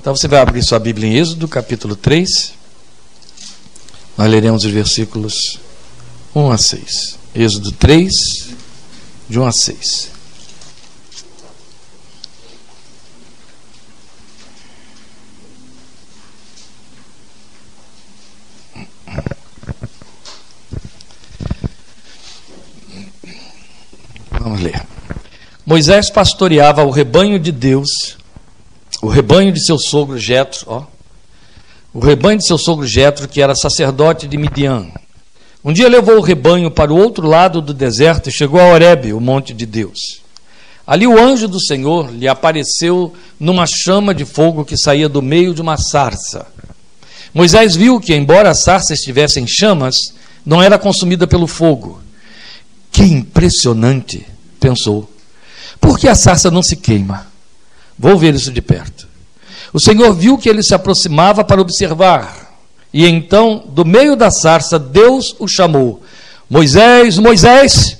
Então você vai abrir sua Bíblia em Êxodo, capítulo 3. Nós leremos os versículos 1 a 6. Êxodo 3, de 1 a 6. Vamos ler. Moisés pastoreava o rebanho de Deus o rebanho de seu sogro Jetro, ó, o rebanho de seu sogro Jetro, que era sacerdote de Midian. Um dia levou o rebanho para o outro lado do deserto e chegou a Horebe, o monte de Deus. Ali o anjo do Senhor lhe apareceu numa chama de fogo que saía do meio de uma sarça. Moisés viu que, embora a sarça estivesse em chamas, não era consumida pelo fogo. Que impressionante, pensou. Por que a sarça não se queima? Vou ver isso de perto. O Senhor viu que ele se aproximava para observar. E então, do meio da sarça, Deus o chamou: Moisés, Moisés,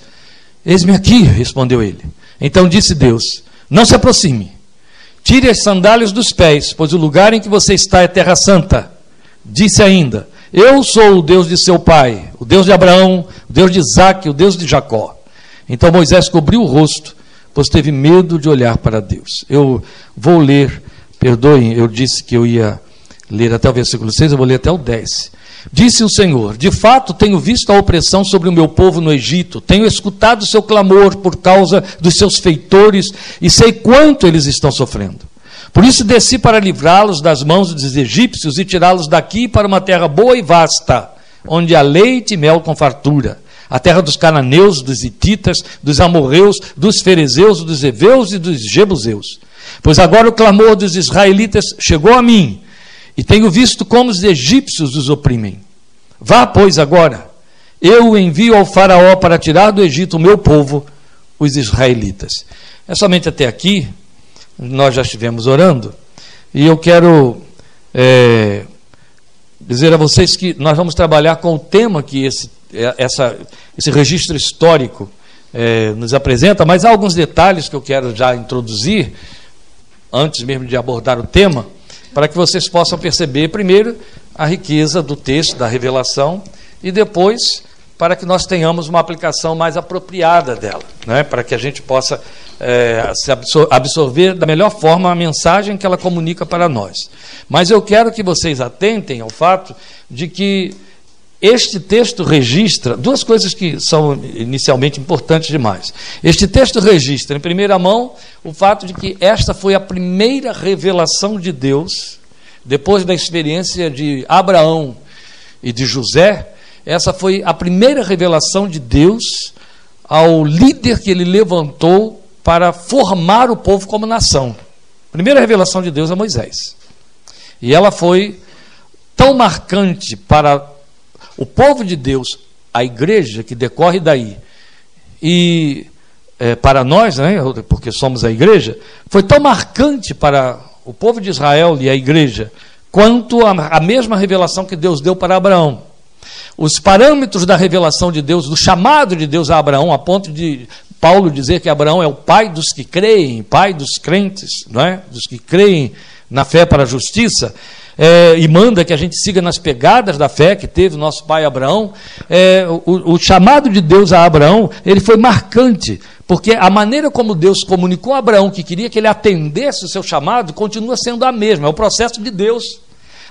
eis-me aqui, respondeu ele. Então disse Deus: Não se aproxime, tire as sandálias dos pés, pois o lugar em que você está é terra santa. Disse ainda: Eu sou o Deus de seu pai, o Deus de Abraão, o Deus de Isaac, o Deus de Jacó. Então Moisés cobriu o rosto pois teve medo de olhar para Deus. Eu vou ler, perdoem, eu disse que eu ia ler até o versículo 6, eu vou ler até o 10. Disse o Senhor: De fato, tenho visto a opressão sobre o meu povo no Egito, tenho escutado o seu clamor por causa dos seus feitores e sei quanto eles estão sofrendo. Por isso desci para livrá-los das mãos dos egípcios e tirá-los daqui para uma terra boa e vasta, onde há leite e mel com fartura a terra dos cananeus, dos hititas, dos amorreus, dos ferezeus, dos heveus e dos jebuseus. Pois agora o clamor dos israelitas chegou a mim, e tenho visto como os egípcios os oprimem. Vá, pois, agora, eu envio ao faraó para tirar do Egito o meu povo, os israelitas. É somente até aqui, nós já estivemos orando, e eu quero é, dizer a vocês que nós vamos trabalhar com o tema que esse essa, esse registro histórico é, nos apresenta, mas há alguns detalhes que eu quero já introduzir, antes mesmo de abordar o tema, para que vocês possam perceber, primeiro, a riqueza do texto, da revelação, e depois, para que nós tenhamos uma aplicação mais apropriada dela, né? para que a gente possa é, se absorver da melhor forma a mensagem que ela comunica para nós. Mas eu quero que vocês atentem ao fato de que este texto registra duas coisas que são inicialmente importantes demais. Este texto registra, em primeira mão, o fato de que esta foi a primeira revelação de Deus, depois da experiência de Abraão e de José, essa foi a primeira revelação de Deus ao líder que ele levantou para formar o povo como nação. primeira revelação de Deus a Moisés. E ela foi tão marcante para o povo de Deus, a igreja que decorre daí, e é, para nós, né, porque somos a igreja, foi tão marcante para o povo de Israel e a igreja, quanto a, a mesma revelação que Deus deu para Abraão. Os parâmetros da revelação de Deus, do chamado de Deus a Abraão, a ponto de Paulo dizer que Abraão é o pai dos que creem, pai dos crentes, não é? dos que creem na fé para a justiça, é, e manda que a gente siga nas pegadas da fé que teve o nosso pai Abraão, é, o, o chamado de Deus a Abraão, ele foi marcante, porque a maneira como Deus comunicou a Abraão que queria que ele atendesse o seu chamado continua sendo a mesma, é o processo de Deus.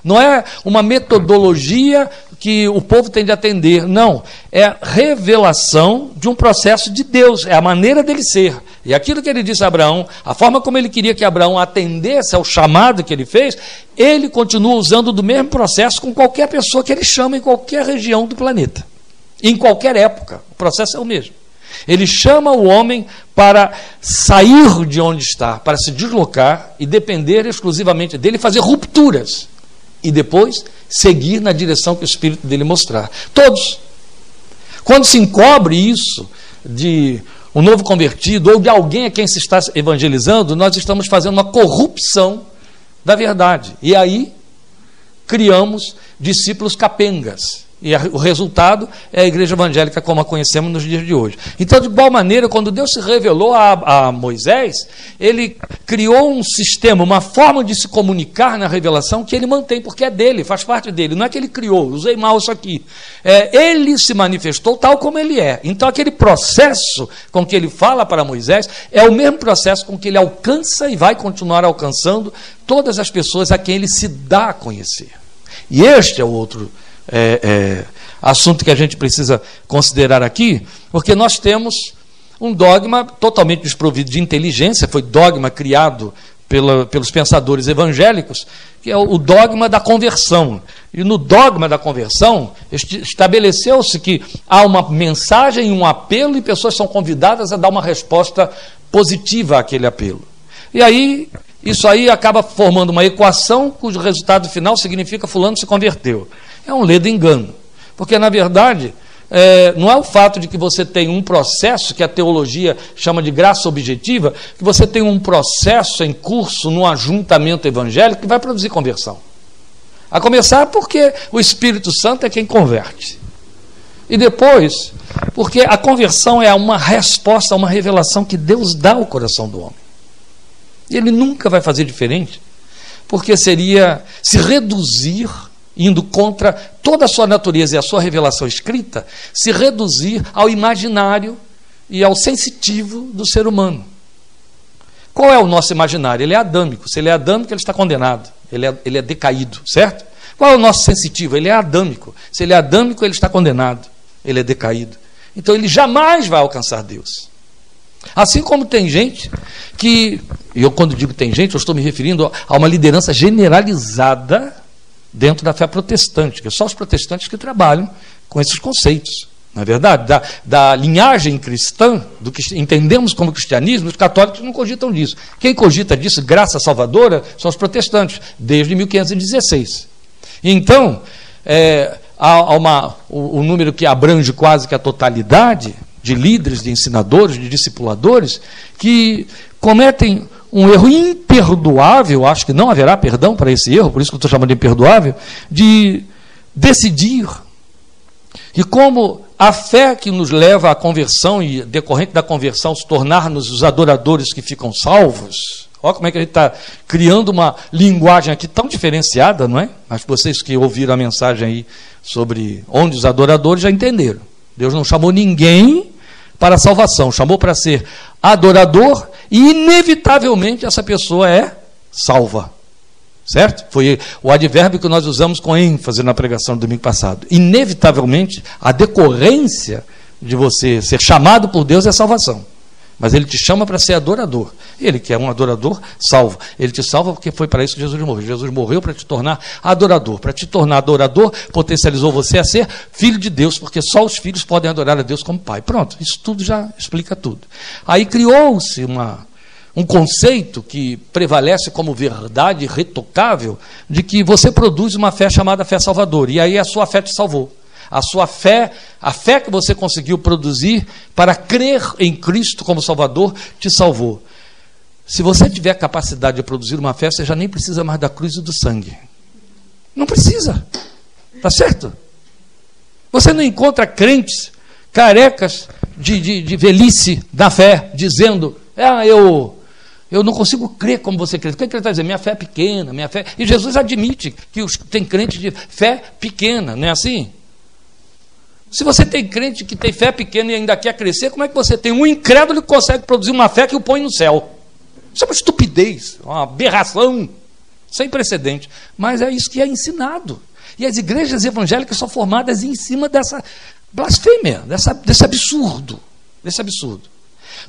Não é uma metodologia que o povo tem de atender, não. É revelação de um processo de Deus, é a maneira dele ser. E aquilo que ele disse a Abraão, a forma como ele queria que Abraão atendesse ao chamado que ele fez, ele continua usando do mesmo processo com qualquer pessoa que ele chama em qualquer região do planeta. Em qualquer época, o processo é o mesmo. Ele chama o homem para sair de onde está, para se deslocar e depender exclusivamente dele, fazer rupturas e depois seguir na direção que o Espírito dele mostrar. Todos. Quando se encobre isso de um novo convertido ou de alguém a quem se está evangelizando, nós estamos fazendo uma corrupção da verdade. E aí criamos discípulos capengas. E o resultado é a igreja evangélica como a conhecemos nos dias de hoje. Então, de igual maneira, quando Deus se revelou a, a, Moisés, ele criou um sistema, uma forma de se comunicar na revelação que ele mantém, porque é dele, faz parte dele. Não é que ele criou, usei mal isso aqui. É, ele se manifestou tal como ele é. Então, aquele processo com que ele fala para Moisés é o mesmo processo com que ele alcança e vai continuar alcançando todas as pessoas a quem ele se dá a conhecer. E este é o outro é, é, assunto que a gente precisa considerar aqui, porque nós temos um dogma totalmente desprovido de inteligência, foi dogma criado pela, pelos pensadores evangélicos, que é o dogma da conversão. E no dogma da conversão, estabeleceu-se que há uma mensagem, um apelo, e pessoas são convidadas a dar uma resposta positiva àquele apelo. E aí, isso aí acaba formando uma equação cujo resultado final significa fulano se converteu é um ledo engano. Porque, na verdade, é, não é o fato de que você tem um processo, que a teologia chama de graça objetiva, que você tem um processo em curso no ajuntamento evangélico que vai produzir conversão. A começar porque o Espírito Santo é quem converte. E depois, porque a conversão é uma resposta a uma revelação que Deus dá ao coração do homem. E ele nunca vai fazer diferente, porque seria se reduzir indo contra toda a sua natureza e a sua revelação escrita, se reduzir ao imaginário e ao sensitivo do ser humano. Qual é o nosso imaginário? Ele é adâmico. Se ele é adâmico, ele está condenado. Ele é, ele é decaído, certo? Qual é o nosso sensitivo? Ele é adâmico. Se ele é adâmico, ele está condenado. Ele é decaído. Então ele jamais vai alcançar Deus. Assim como tem gente que, e eu quando digo tem gente, eu estou me referindo a uma liderança generalizada dentro da fé protestante, que é só os protestantes que trabalham com esses conceitos. Na é verdade, da, da linhagem cristã, do que entendemos como cristianismo, os católicos não cogitam disso. Quem cogita disso, graça salvadora, são os protestantes, desde 1516. Então, é, há uma, o, o número que abrange quase que a totalidade de líderes, de ensinadores, de discipuladores, que cometem um erro imperdoável, acho que não haverá perdão para esse erro, por isso que eu estou chamando de imperdoável, de decidir. E como a fé que nos leva à conversão e decorrente da conversão se tornar-nos os adoradores que ficam salvos, olha como é que a gente está criando uma linguagem aqui tão diferenciada, não é? Mas vocês que ouviram a mensagem aí sobre onde os adoradores já entenderam. Deus não chamou ninguém para a salvação, chamou para ser adorador e, inevitavelmente, essa pessoa é salva. Certo? Foi o advérbio que nós usamos com ênfase na pregação do domingo passado. Inevitavelmente, a decorrência de você ser chamado por Deus é salvação. Mas ele te chama para ser adorador. Ele que é um adorador salvo. Ele te salva porque foi para isso que Jesus morreu. Jesus morreu para te tornar adorador. Para te tornar adorador, potencializou você a ser filho de Deus, porque só os filhos podem adorar a Deus como pai. Pronto, isso tudo já explica tudo. Aí criou-se uma, um conceito que prevalece como verdade retocável de que você produz uma fé chamada fé salvadora. E aí a sua fé te salvou a sua fé, a fé que você conseguiu produzir para crer em Cristo como Salvador, te salvou. Se você tiver capacidade de produzir uma fé, você já nem precisa mais da cruz e do sangue. Não precisa. Tá certo? Você não encontra crentes carecas de, de, de velhice da fé, dizendo: Ah, eu, eu não consigo crer como você crê. O que ele está dizendo? Minha fé é pequena, minha fé. E Jesus admite que os, tem crentes de fé pequena, não é assim? Se você tem crente que tem fé pequena e ainda quer crescer, como é que você tem um incrédulo que consegue produzir uma fé que o põe no céu? Isso é uma estupidez, uma aberração sem precedente. Mas é isso que é ensinado. E as igrejas evangélicas são formadas em cima dessa blasfêmia, dessa, desse absurdo. Desse absurdo.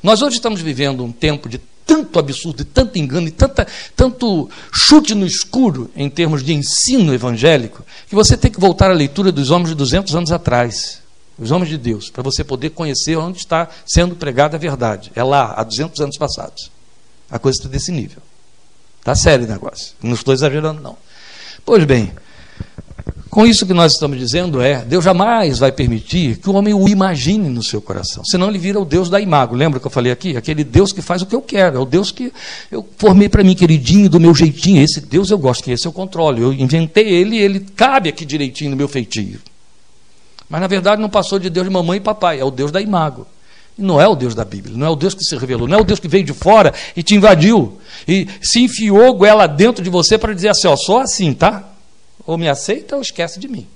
Nós hoje estamos vivendo um tempo de tanto absurdo, de tanto engano, e tanta, tanto chute no escuro em termos de ensino evangélico, que você tem que voltar à leitura dos homens de 200 anos atrás, os homens de Deus, para você poder conhecer onde está sendo pregada a verdade. É lá, há 200 anos passados. A coisa está desse nível. Está sério o negócio. Não estou exagerando, não. Pois bem, com isso que nós estamos dizendo é, Deus jamais vai permitir que o homem o imagine no seu coração. Senão ele vira o Deus da imago. Lembra que eu falei aqui? Aquele Deus que faz o que eu quero. É o Deus que eu formei para mim, queridinho, do meu jeitinho. Esse Deus eu gosto, que esse eu controlo. Eu inventei ele ele cabe aqui direitinho no meu feitio. Mas na verdade não passou de Deus de mamãe e papai, é o Deus da imago. Não é o Deus da Bíblia, não é o Deus que se revelou, não é o Deus que veio de fora e te invadiu e se enfiou goela dentro de você para dizer assim: ó, sou assim, tá? Ou me aceita ou esquece de mim.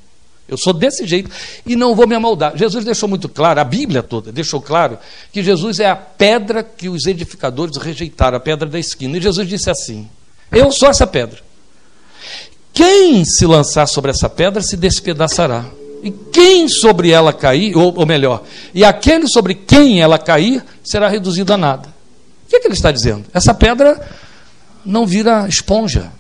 Eu sou desse jeito e não vou me amoldar. Jesus deixou muito claro, a Bíblia toda deixou claro, que Jesus é a pedra que os edificadores rejeitaram, a pedra da esquina. E Jesus disse assim: Eu sou essa pedra. Quem se lançar sobre essa pedra se despedaçará. E quem sobre ela cair, ou, ou melhor, e aquele sobre quem ela cair, será reduzido a nada. O que, é que ele está dizendo? Essa pedra não vira esponja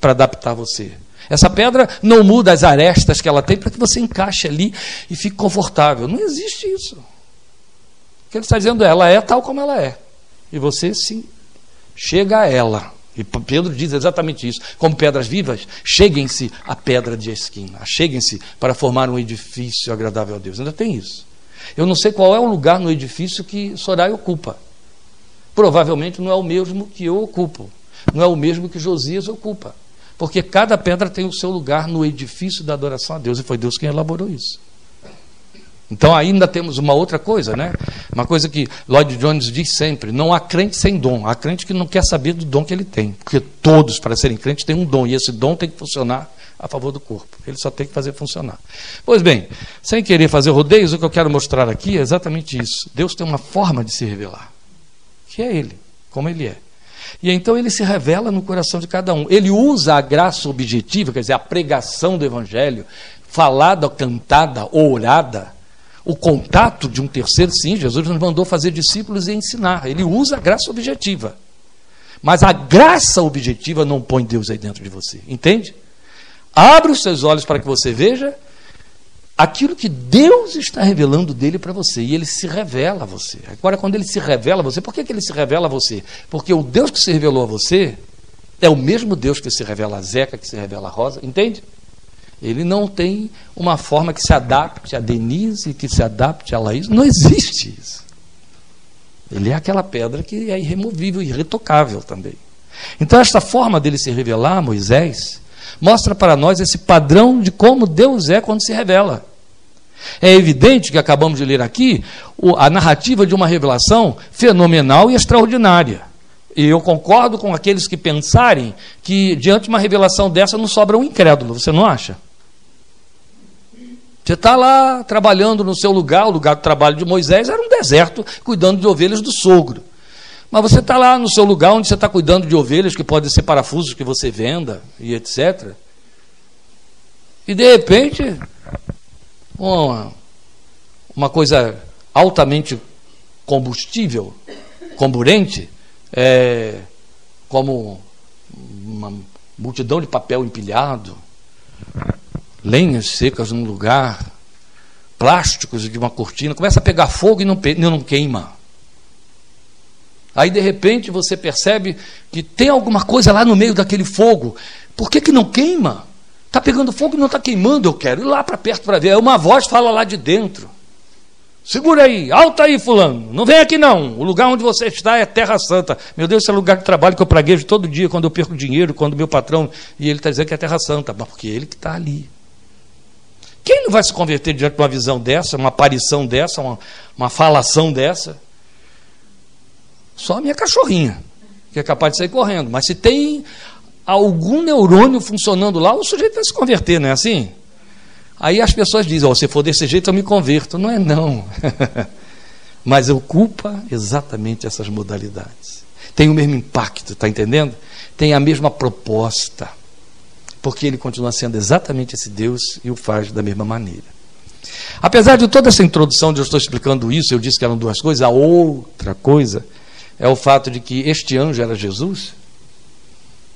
para adaptar você. Essa pedra não muda as arestas que ela tem para que você encaixe ali e fique confortável. Não existe isso. O que ele está dizendo é, ela é tal como ela é. E você sim chega a ela. E Pedro diz exatamente isso. Como pedras vivas, cheguem-se à pedra de esquina, cheguem-se para formar um edifício agradável a Deus. Ainda tem isso. Eu não sei qual é o lugar no edifício que Sorai ocupa. Provavelmente não é o mesmo que eu ocupo. Não é o mesmo que Josias ocupa. Porque cada pedra tem o seu lugar no edifício da adoração a Deus. E foi Deus quem elaborou isso. Então ainda temos uma outra coisa, né? Uma coisa que Lloyd Jones diz sempre: não há crente sem dom, há crente que não quer saber do dom que ele tem, porque todos para serem crentes têm um dom e esse dom tem que funcionar a favor do corpo. Ele só tem que fazer funcionar. Pois bem, sem querer fazer rodeios, o que eu quero mostrar aqui é exatamente isso. Deus tem uma forma de se revelar, que é Ele, como Ele é. E então ele se revela no coração de cada um. Ele usa a graça objetiva, quer dizer, a pregação do Evangelho, falada, cantada, orada, o contato de um terceiro, sim, Jesus nos mandou fazer discípulos e ensinar. Ele usa a graça objetiva. Mas a graça objetiva não põe Deus aí dentro de você. Entende? Abre os seus olhos para que você veja aquilo que Deus está revelando dele para você. E ele se revela a você. Agora, quando ele se revela a você, por que, que ele se revela a você? Porque o Deus que se revelou a você é o mesmo Deus que se revela a Zeca, que se revela a Rosa. Entende? Ele não tem uma forma que se adapte a Denise, que se adapte a Laís. Não existe isso. Ele é aquela pedra que é irremovível, irretocável também. Então, esta forma dele se revelar, Moisés, mostra para nós esse padrão de como Deus é quando se revela. É evidente que acabamos de ler aqui a narrativa de uma revelação fenomenal e extraordinária. E eu concordo com aqueles que pensarem que diante de uma revelação dessa não sobra um incrédulo, você não acha? Você está lá trabalhando no seu lugar, o lugar do trabalho de Moisés era um deserto, cuidando de ovelhas do sogro. Mas você está lá no seu lugar onde você está cuidando de ovelhas que podem ser parafusos que você venda e etc. E de repente, uma, uma coisa altamente combustível, comburente, é, como uma multidão de papel empilhado, lenhas secas num lugar, plásticos de uma cortina, começa a pegar fogo e não, não queima. Aí de repente você percebe que tem alguma coisa lá no meio daquele fogo. Por que, que não queima? Está pegando fogo e não está queimando, eu quero ir lá para perto para ver. Aí uma voz fala lá de dentro. Segura aí, alta aí, fulano. Não vem aqui não. O lugar onde você está é Terra Santa. Meu Deus, esse é o lugar de trabalho que eu praguejo todo dia quando eu perco dinheiro, quando meu patrão. E ele está dizendo que é Terra Santa. Mas porque ele que está ali. Quem não vai se converter diante de uma visão dessa, uma aparição dessa, uma, uma falação dessa? Só a minha cachorrinha, que é capaz de sair correndo. Mas se tem algum neurônio funcionando lá, o sujeito vai se converter, não é assim? Aí as pessoas dizem: oh, se for desse jeito eu me converto. Não é, não. Mas ocupa exatamente essas modalidades. Tem o mesmo impacto, está entendendo? Tem a mesma proposta porque ele continua sendo exatamente esse Deus e o faz da mesma maneira. Apesar de toda essa introdução de eu estou explicando isso, eu disse que eram duas coisas, a outra coisa é o fato de que este anjo era Jesus,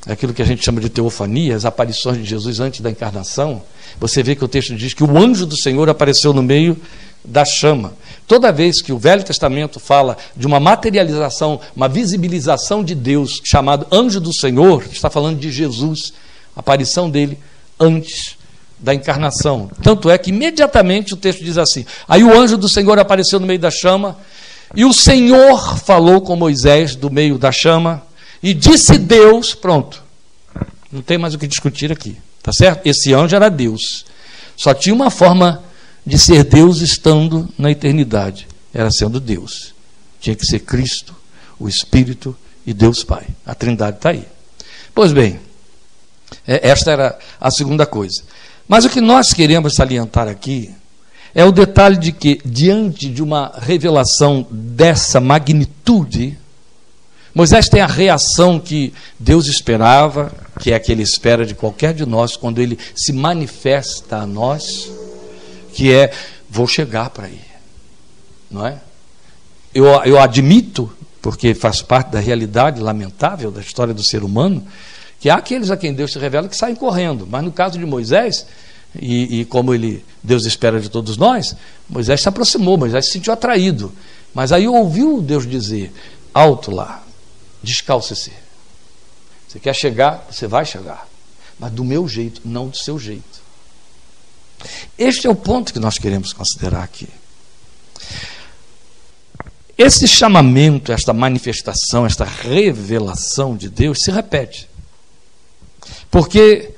é aquilo que a gente chama de teofania, as aparições de Jesus antes da encarnação. Você vê que o texto diz que o anjo do Senhor apareceu no meio da chama. Toda vez que o Velho Testamento fala de uma materialização, uma visibilização de Deus, chamado anjo do Senhor, está falando de Jesus aparição dele antes da encarnação. Tanto é que imediatamente o texto diz assim: Aí o anjo do Senhor apareceu no meio da chama, e o Senhor falou com Moisés do meio da chama, e disse Deus: Pronto, não tem mais o que discutir aqui, tá certo? Esse anjo era Deus, só tinha uma forma de ser Deus estando na eternidade, era sendo Deus. Tinha que ser Cristo, o Espírito e Deus Pai. A Trindade está aí. Pois bem, é, esta era a segunda coisa. Mas o que nós queremos salientar aqui é o detalhe de que, diante de uma revelação dessa magnitude, Moisés tem a reação que Deus esperava, que é a que ele espera de qualquer de nós, quando ele se manifesta a nós, que é: vou chegar para aí. Não é? Eu, eu admito, porque faz parte da realidade lamentável da história do ser humano, que há aqueles a quem Deus se revela que saem correndo, mas no caso de Moisés, e, e, como ele, Deus espera de todos nós, Moisés se aproximou, Moisés se sentiu atraído. Mas aí ouviu Deus dizer: alto lá, descalce-se. Você quer chegar, você vai chegar. Mas do meu jeito, não do seu jeito. Este é o ponto que nós queremos considerar aqui. Esse chamamento, esta manifestação, esta revelação de Deus se repete. Porque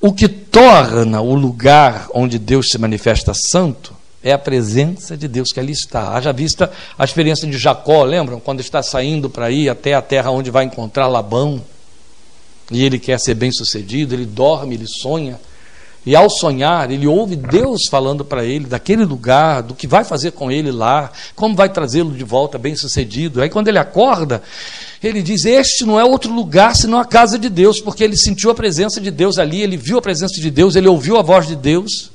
o que torna o lugar onde Deus se manifesta santo é a presença de Deus que ali está. Haja vista a experiência de Jacó, lembram? Quando está saindo para ir até a terra onde vai encontrar Labão, e ele quer ser bem sucedido, ele dorme, ele sonha, e ao sonhar, ele ouve Deus falando para ele daquele lugar, do que vai fazer com ele lá, como vai trazê-lo de volta bem sucedido. Aí, quando ele acorda, ele diz: Este não é outro lugar senão a casa de Deus, porque ele sentiu a presença de Deus ali, ele viu a presença de Deus, ele ouviu a voz de Deus.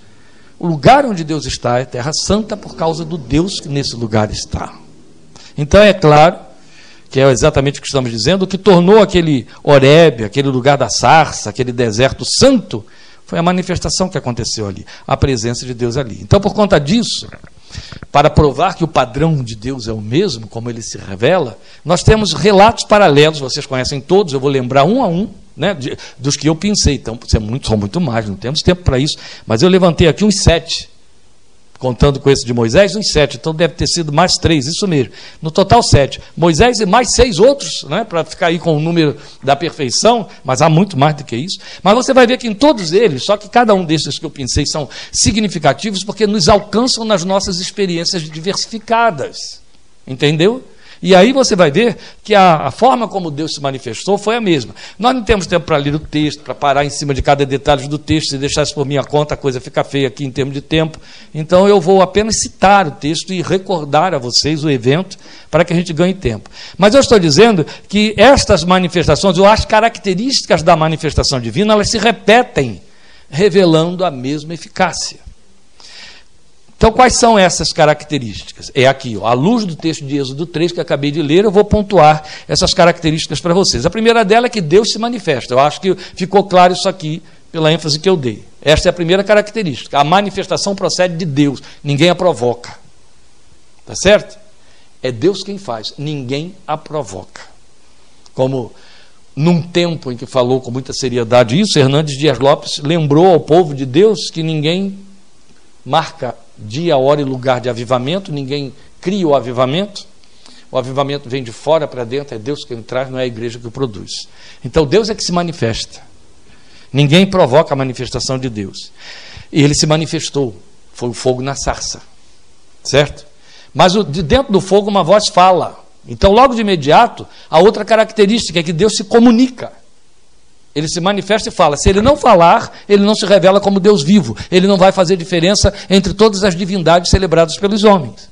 O lugar onde Deus está é terra santa por causa do Deus que nesse lugar está. Então é claro que é exatamente o que estamos dizendo, o que tornou aquele Horebe, aquele lugar da sarça, aquele deserto santo, foi a manifestação que aconteceu ali, a presença de Deus ali. Então, por conta disso, para provar que o padrão de Deus é o mesmo, como ele se revela, nós temos relatos paralelos, vocês conhecem todos, eu vou lembrar um a um, né, de, dos que eu pensei. Então, é muito, são muito mais, não temos tempo para isso. Mas eu levantei aqui uns sete, contando com esse de Moisés, uns sete. Então deve ter sido mais três, isso mesmo. No total, sete. Moisés e mais seis outros, né, para ficar aí com o número da perfeição, mas há muito mais do que isso. Mas você vai ver que em todos eles, só que cada um desses que eu pensei são significativos porque nos alcançam nas nossas experiências diversificadas. Entendeu? E aí você vai ver que a, a, forma como Deus se manifestou foi a mesma. Nós não temos tempo para ler o texto, para parar em cima de cada detalhe do texto, se deixar isso por minha conta, a coisa fica feia aqui em termos de tempo. Então eu vou apenas citar o texto e recordar a vocês o evento para que a gente ganhe tempo. Mas eu estou dizendo que estas manifestações, ou as características da manifestação divina, elas se repetem, revelando a mesma eficácia. Então, quais são essas características? É aqui, ó, à luz do texto de Êxodo 3 que acabei de ler, eu vou pontuar essas características para vocês. A primeira dela é que Deus se manifesta. Eu acho que ficou claro isso aqui pela ênfase que eu dei. Esta é a primeira característica. A manifestação procede de Deus, ninguém a provoca. Tá certo? É Deus quem faz, ninguém a provoca. Como num tempo em que falou com muita seriedade isso, Hernandes Dias Lopes lembrou ao povo de Deus que ninguém marca dia, hora e lugar de avivamento, ninguém cria o avivamento. O avivamento vem de fora para dentro, é Deus que traz, não é a igreja que o produz. Então Deus é que se manifesta. Ninguém provoca a manifestação de Deus. E ele se manifestou. Foi o fogo na sarça. Certo? Mas de dentro do fogo uma voz fala. Então, logo de imediato, a outra característica é que Deus se comunica. Ele se manifesta e fala. Se ele não falar, ele não se revela como Deus vivo. Ele não vai fazer diferença entre todas as divindades celebradas pelos homens.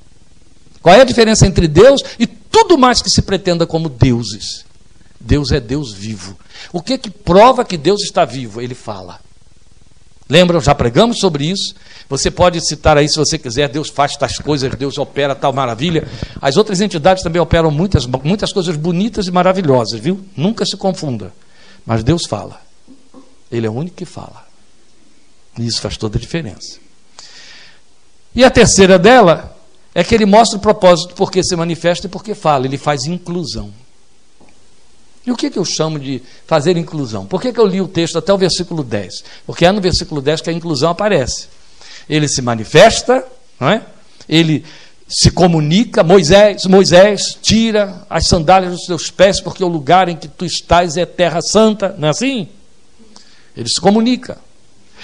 Qual é a diferença entre Deus e tudo mais que se pretenda como deuses? Deus é Deus vivo. O que que prova que Deus está vivo? Ele fala. Lembram? Já pregamos sobre isso. Você pode citar aí se você quiser. Deus faz tais coisas, Deus opera tal maravilha. As outras entidades também operam muitas, muitas coisas bonitas e maravilhosas, viu? Nunca se confunda. Mas Deus fala. Ele é o único que fala. E isso faz toda a diferença. E a terceira dela é que ele mostra o propósito porque se manifesta e porque fala. Ele faz inclusão. E o que, que eu chamo de fazer inclusão? Por que, que eu li o texto até o versículo 10? Porque é no versículo 10 que a inclusão aparece. Ele se manifesta, não é? ele se comunica, Moisés, Moisés, tira as sandálias dos teus pés, porque o lugar em que tu estás é terra santa, não é assim? Ele se comunica.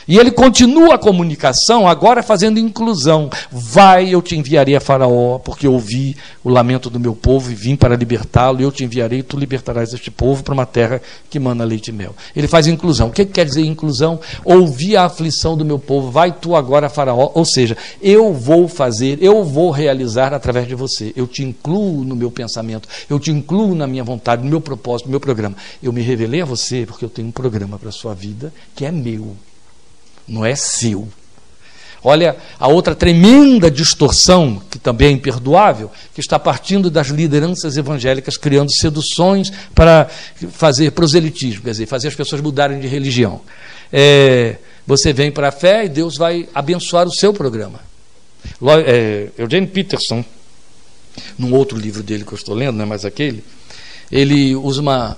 E ele continua a comunicação, agora fazendo inclusão. Vai, eu te enviarei a Faraó, porque ouvi o lamento do meu povo e vim para libertá-lo, eu te enviarei, tu libertarás este povo para uma terra que mana leite e mel. Ele faz inclusão. O que quer dizer inclusão? Ouvi a aflição do meu povo, vai tu agora Faraó. Ou seja, eu vou fazer, eu vou realizar através de você. Eu te incluo no meu pensamento, eu te incluo na minha vontade, no meu propósito, no meu programa. Eu me revelei a você porque eu tenho um programa para a sua vida que é meu não é seu. Olha a outra tremenda distorção, que também é imperdoável, que está partindo das lideranças evangélicas criando seduções para fazer proselitismo, quer dizer, fazer as pessoas mudarem de religião. É, você vem para a fé e Deus vai abençoar o seu programa. É, Eugene Peterson, num outro livro dele que eu estou lendo, não é mais aquele, ele usa uma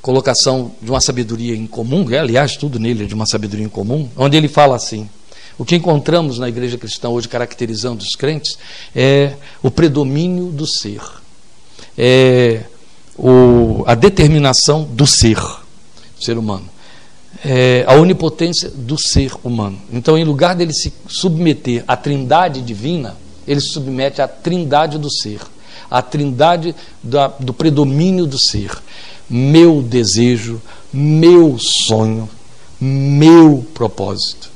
colocação de uma sabedoria em comum, é, aliás, tudo nele é de uma sabedoria em comum, onde ele fala assim: o que encontramos na igreja cristã hoje caracterizando os crentes é o predomínio do ser, é o, a determinação do ser, ser humano, é a onipotência do ser humano. Então, em lugar dele se submeter à trindade divina, ele se submete à trindade do ser, à trindade da, do predomínio do ser meu desejo, meu sonho, meu propósito.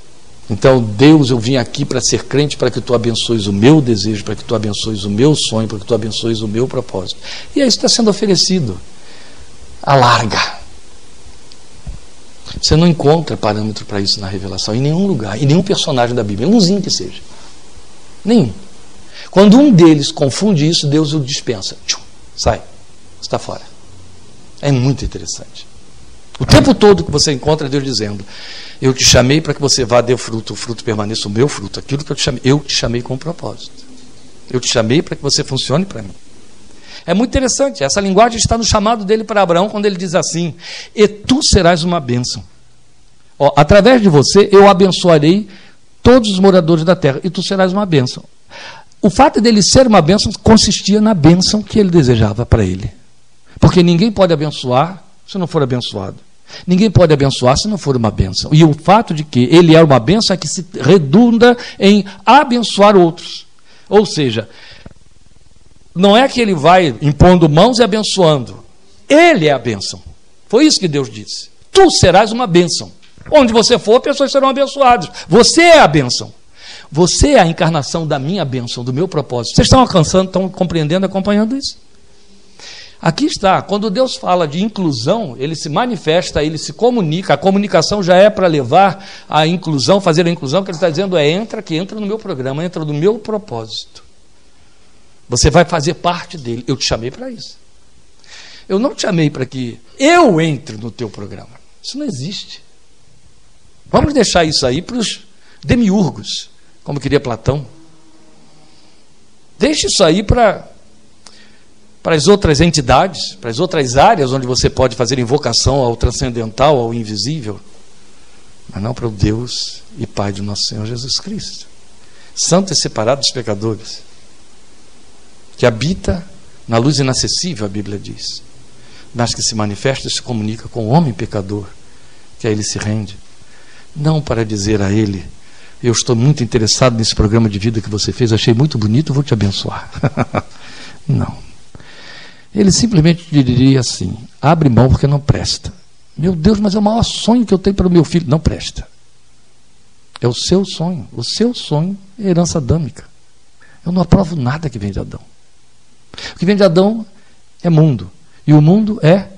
Então, Deus, eu vim aqui para ser crente, para que tu abençoes o meu desejo, para que tu abençoes o meu sonho, para que tu abençoes o meu propósito. E é isso que está sendo oferecido. Alarga. Você não encontra parâmetro para isso na revelação, em nenhum lugar, em nenhum personagem da Bíblia, umzinho que seja. Nenhum. Quando um deles confunde isso, Deus o dispensa. Tchum, sai, está fora. É muito interessante. O tempo todo que você encontra Deus dizendo: Eu te chamei para que você vá dê fruto, o fruto permaneça o meu fruto, aquilo que eu te chamei, eu te chamei com um propósito. Eu te chamei para que você funcione para mim. É muito interessante, essa linguagem está no chamado dele para Abraão, quando ele diz assim: E tu serás uma bênção. Ó, através de você eu abençoarei todos os moradores da terra, e tu serás uma bênção. O fato dele ser uma bênção consistia na bênção que ele desejava para ele. Porque ninguém pode abençoar se não for abençoado. Ninguém pode abençoar se não for uma bênção. E o fato de que ele é uma bênção é que se redunda em abençoar outros. Ou seja, não é que ele vai impondo mãos e abençoando. Ele é a bênção. Foi isso que Deus disse. Tu serás uma bênção. Onde você for, pessoas serão abençoadas. Você é a bênção. Você é a encarnação da minha bênção, do meu propósito. Vocês estão alcançando, estão compreendendo, acompanhando isso? Aqui está, quando Deus fala de inclusão, ele se manifesta, ele se comunica, a comunicação já é para levar a inclusão, fazer a inclusão, que ele está dizendo é entra que entra no meu programa, entra no meu propósito. Você vai fazer parte dele. Eu te chamei para isso. Eu não te chamei para que eu entre no teu programa. Isso não existe. Vamos deixar isso aí para os demiurgos, como queria Platão. Deixe isso aí para para as outras entidades, para as outras áreas onde você pode fazer invocação ao transcendental, ao invisível, mas não para o Deus e Pai de nosso Senhor Jesus Cristo. Santo e separado dos pecadores, que habita na luz inacessível, a Bíblia diz, mas que se manifesta e se comunica com o homem pecador, que a ele se rende. Não para dizer a ele, eu estou muito interessado nesse programa de vida que você fez, achei muito bonito, vou te abençoar. não. Ele simplesmente diria assim: abre mão porque não presta. Meu Deus, mas é o maior sonho que eu tenho para o meu filho. Não presta. É o seu sonho. O seu sonho é herança adâmica. Eu não aprovo nada que vem de Adão. O que vem de Adão é mundo. E o mundo é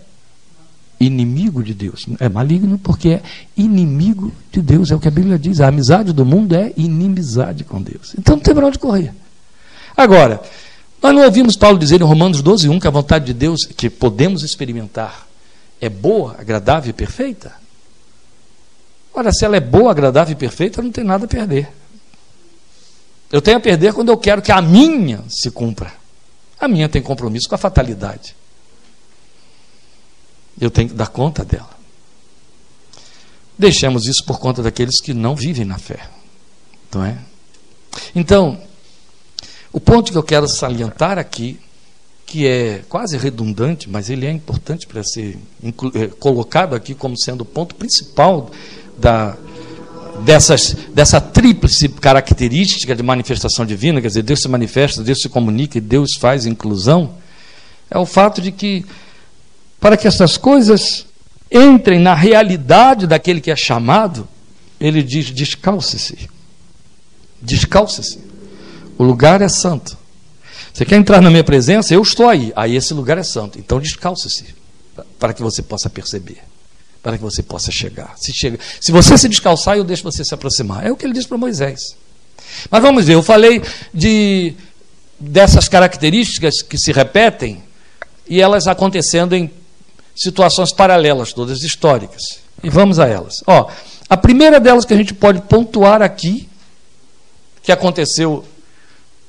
inimigo de Deus. É maligno porque é inimigo de Deus. É o que a Bíblia diz. A amizade do mundo é inimizade com Deus. Então não tem para onde correr. Agora, nós não ouvimos Paulo dizer em Romanos 12, 1 que a vontade de Deus que podemos experimentar é boa, agradável e perfeita? Ora, se ela é boa, agradável e perfeita, não tem nada a perder. Eu tenho a perder quando eu quero que a minha se cumpra. A minha tem compromisso com a fatalidade. Eu tenho que dar conta dela. Deixemos isso por conta daqueles que não vivem na fé. Não é? Então, o ponto que eu quero salientar aqui, que é quase redundante, mas ele é importante para ser é, colocado aqui como sendo o ponto principal da, dessas, dessa tríplice característica de manifestação divina, quer dizer, Deus se manifesta, Deus se comunica e Deus faz inclusão, é o fato de que, para que essas coisas entrem na realidade daquele que é chamado, ele diz: descalce-se. Descalce-se. O lugar é santo. Você quer entrar na minha presença? Eu estou aí. Aí esse lugar é santo. Então descalce-se para que você possa perceber para que você possa chegar. Se, chega, se você se descalçar, eu deixo você se aproximar. É o que ele disse para Moisés. Mas vamos ver, eu falei de dessas características que se repetem e elas acontecendo em situações paralelas, todas históricas. E vamos a elas. Ó, a primeira delas que a gente pode pontuar aqui, que aconteceu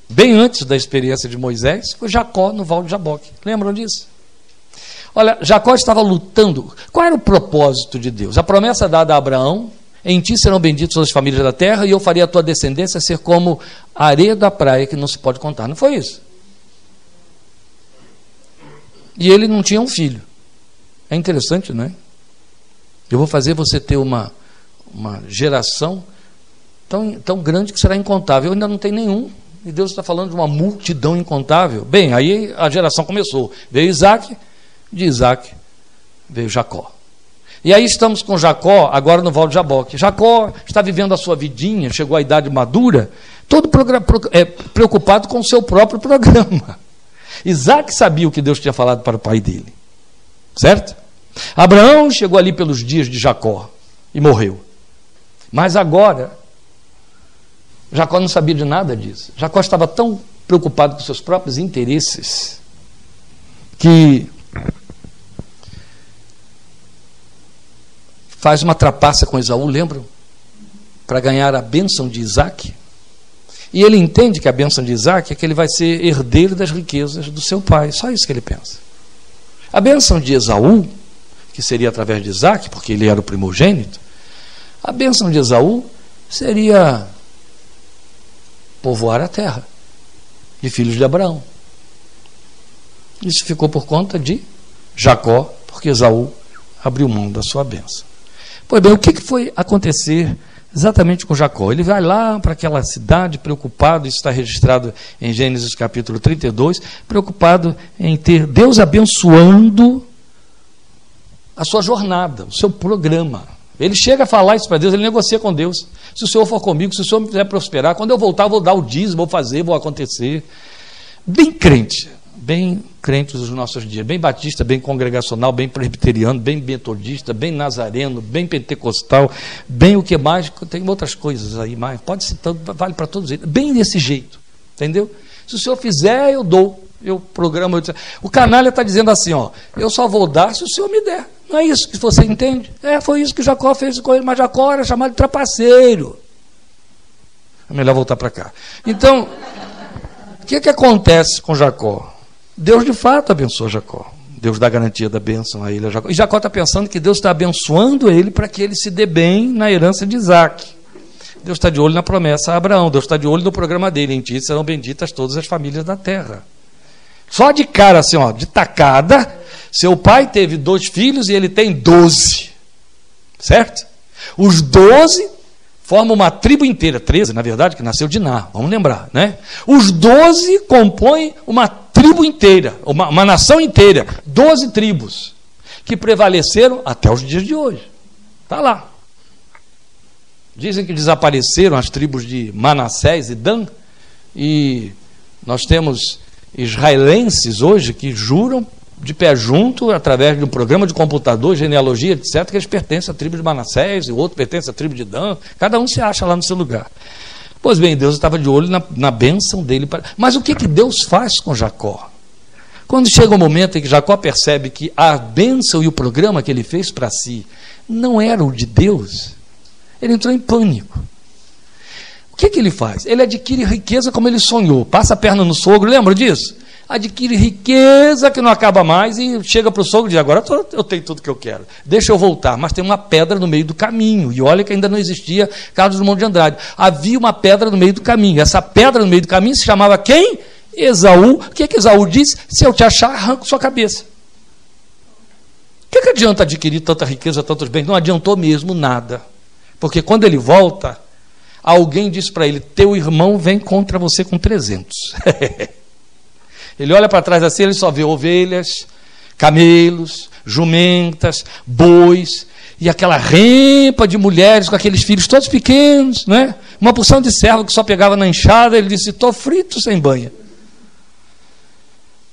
bem antes da experiência de Moisés, foi Jacó no Val de Jaboque. Lembram disso? Olha, Jacó estava lutando. Qual era o propósito de Deus? A promessa dada a Abraão: em ti serão benditas as famílias da terra, e eu farei a tua descendência ser como a areia da praia que não se pode contar. Não foi isso? E ele não tinha um filho. É interessante, não é? Eu vou fazer você ter uma, uma geração tão, tão grande que será incontável. Eu ainda não tenho nenhum. E Deus está falando de uma multidão incontável. Bem, aí a geração começou. Veio Isaac, de Isaac veio Jacó. E aí estamos com Jacó, agora no Val de Jaboque. Jacó está vivendo a sua vidinha, chegou à idade madura, todo é, preocupado com o seu próprio programa. Isaac sabia o que Deus tinha falado para o pai dele. Certo? Abraão chegou ali pelos dias de Jacó e morreu. Mas agora, Jacó não sabia de nada disso. Jacó estava tão preocupado com seus próprios interesses que faz uma trapaça com Esaú, lembram? Para ganhar a bênção de Isaac. E ele entende que a bênção de Isaac é que ele vai ser herdeiro das riquezas do seu pai. Só isso que ele pensa. A bênção de Esaú, que seria através de Isaac, porque ele era o primogênito, a bênção de Esaú seria povoar a terra de filhos de Abraão. Isso ficou por conta de Jacó, porque Esaú abriu mão da sua bênção. Pois bem, o que foi acontecer exatamente com Jacó? Ele vai lá para aquela cidade preocupado, isso está registrado em Gênesis capítulo 32, preocupado em ter Deus abençoando a sua jornada, o seu programa. Ele chega a falar isso para Deus, ele negocia com Deus. Se o Senhor for comigo, se o Senhor me fizer prosperar, quando eu voltar, eu vou dar o dízimo, vou fazer, vou acontecer. Bem crente bem crentes dos nossos dias, bem batista, bem congregacional, bem presbiteriano, bem metodista, bem nazareno, bem pentecostal, bem o que mais, tem outras coisas aí mais, pode ser tanto, vale para todos eles, bem desse jeito, entendeu? Se o senhor fizer, eu dou, eu programo. Eu... O canalha está dizendo assim, ó, eu só vou dar se o senhor me der. Não é isso que você entende? É, foi isso que Jacó fez com ele, mas Jacó era chamado de trapaceiro. É melhor voltar para cá. Então, o que, que acontece com Jacó? Deus de fato abençoa Jacó. Deus dá garantia da bênção a ele, a Jacó. E Jacó está pensando que Deus está abençoando ele para que ele se dê bem na herança de Isaac. Deus está de olho na promessa a Abraão. Deus está de olho no programa dele. Em ti serão benditas todas as famílias da terra. Só de cara, assim, ó, de tacada, seu pai teve dois filhos e ele tem doze. Certo? Os doze formam uma tribo inteira, treze, na verdade, que nasceu de Ná, vamos lembrar, né? Os doze compõem uma tribo inteira, uma, uma nação inteira, doze tribos, que prevaleceram até os dias de hoje. Está lá. Dizem que desapareceram as tribos de Manassés e Dan, e nós temos israelenses hoje que juram de pé junto, através de um programa de computador, genealogia, etc., que eles pertencem à tribo de Manassés, e o outro pertence à tribo de Dan, cada um se acha lá no seu lugar. Pois bem, Deus estava de olho na, na bênção dele. Para... Mas o que, que Deus faz com Jacó? Quando chega o momento em que Jacó percebe que a bênção e o programa que ele fez para si não era o de Deus, ele entrou em pânico. O que, que ele faz? Ele adquire riqueza como ele sonhou. Passa a perna no sogro, lembra disso? adquire riqueza que não acaba mais e chega para o sogro e diz: Agora eu tenho tudo que eu quero, deixa eu voltar. Mas tem uma pedra no meio do caminho. E olha que ainda não existia Carlos Drummond de Andrade. Havia uma pedra no meio do caminho. Essa pedra no meio do caminho se chamava quem? Esaú. O que, é que Esaú disse? Se eu te achar, arranco sua cabeça. O que, que adianta adquirir tanta riqueza, tantos bens? Não adiantou mesmo nada. Porque quando ele volta, alguém diz para ele: Teu irmão vem contra você com 300. ele olha para trás assim, ele só vê ovelhas, camelos, jumentas, bois e aquela rempa de mulheres com aqueles filhos todos pequenos, né? Uma porção de servo que só pegava na enxada, ele disse: "Estou frito sem banha".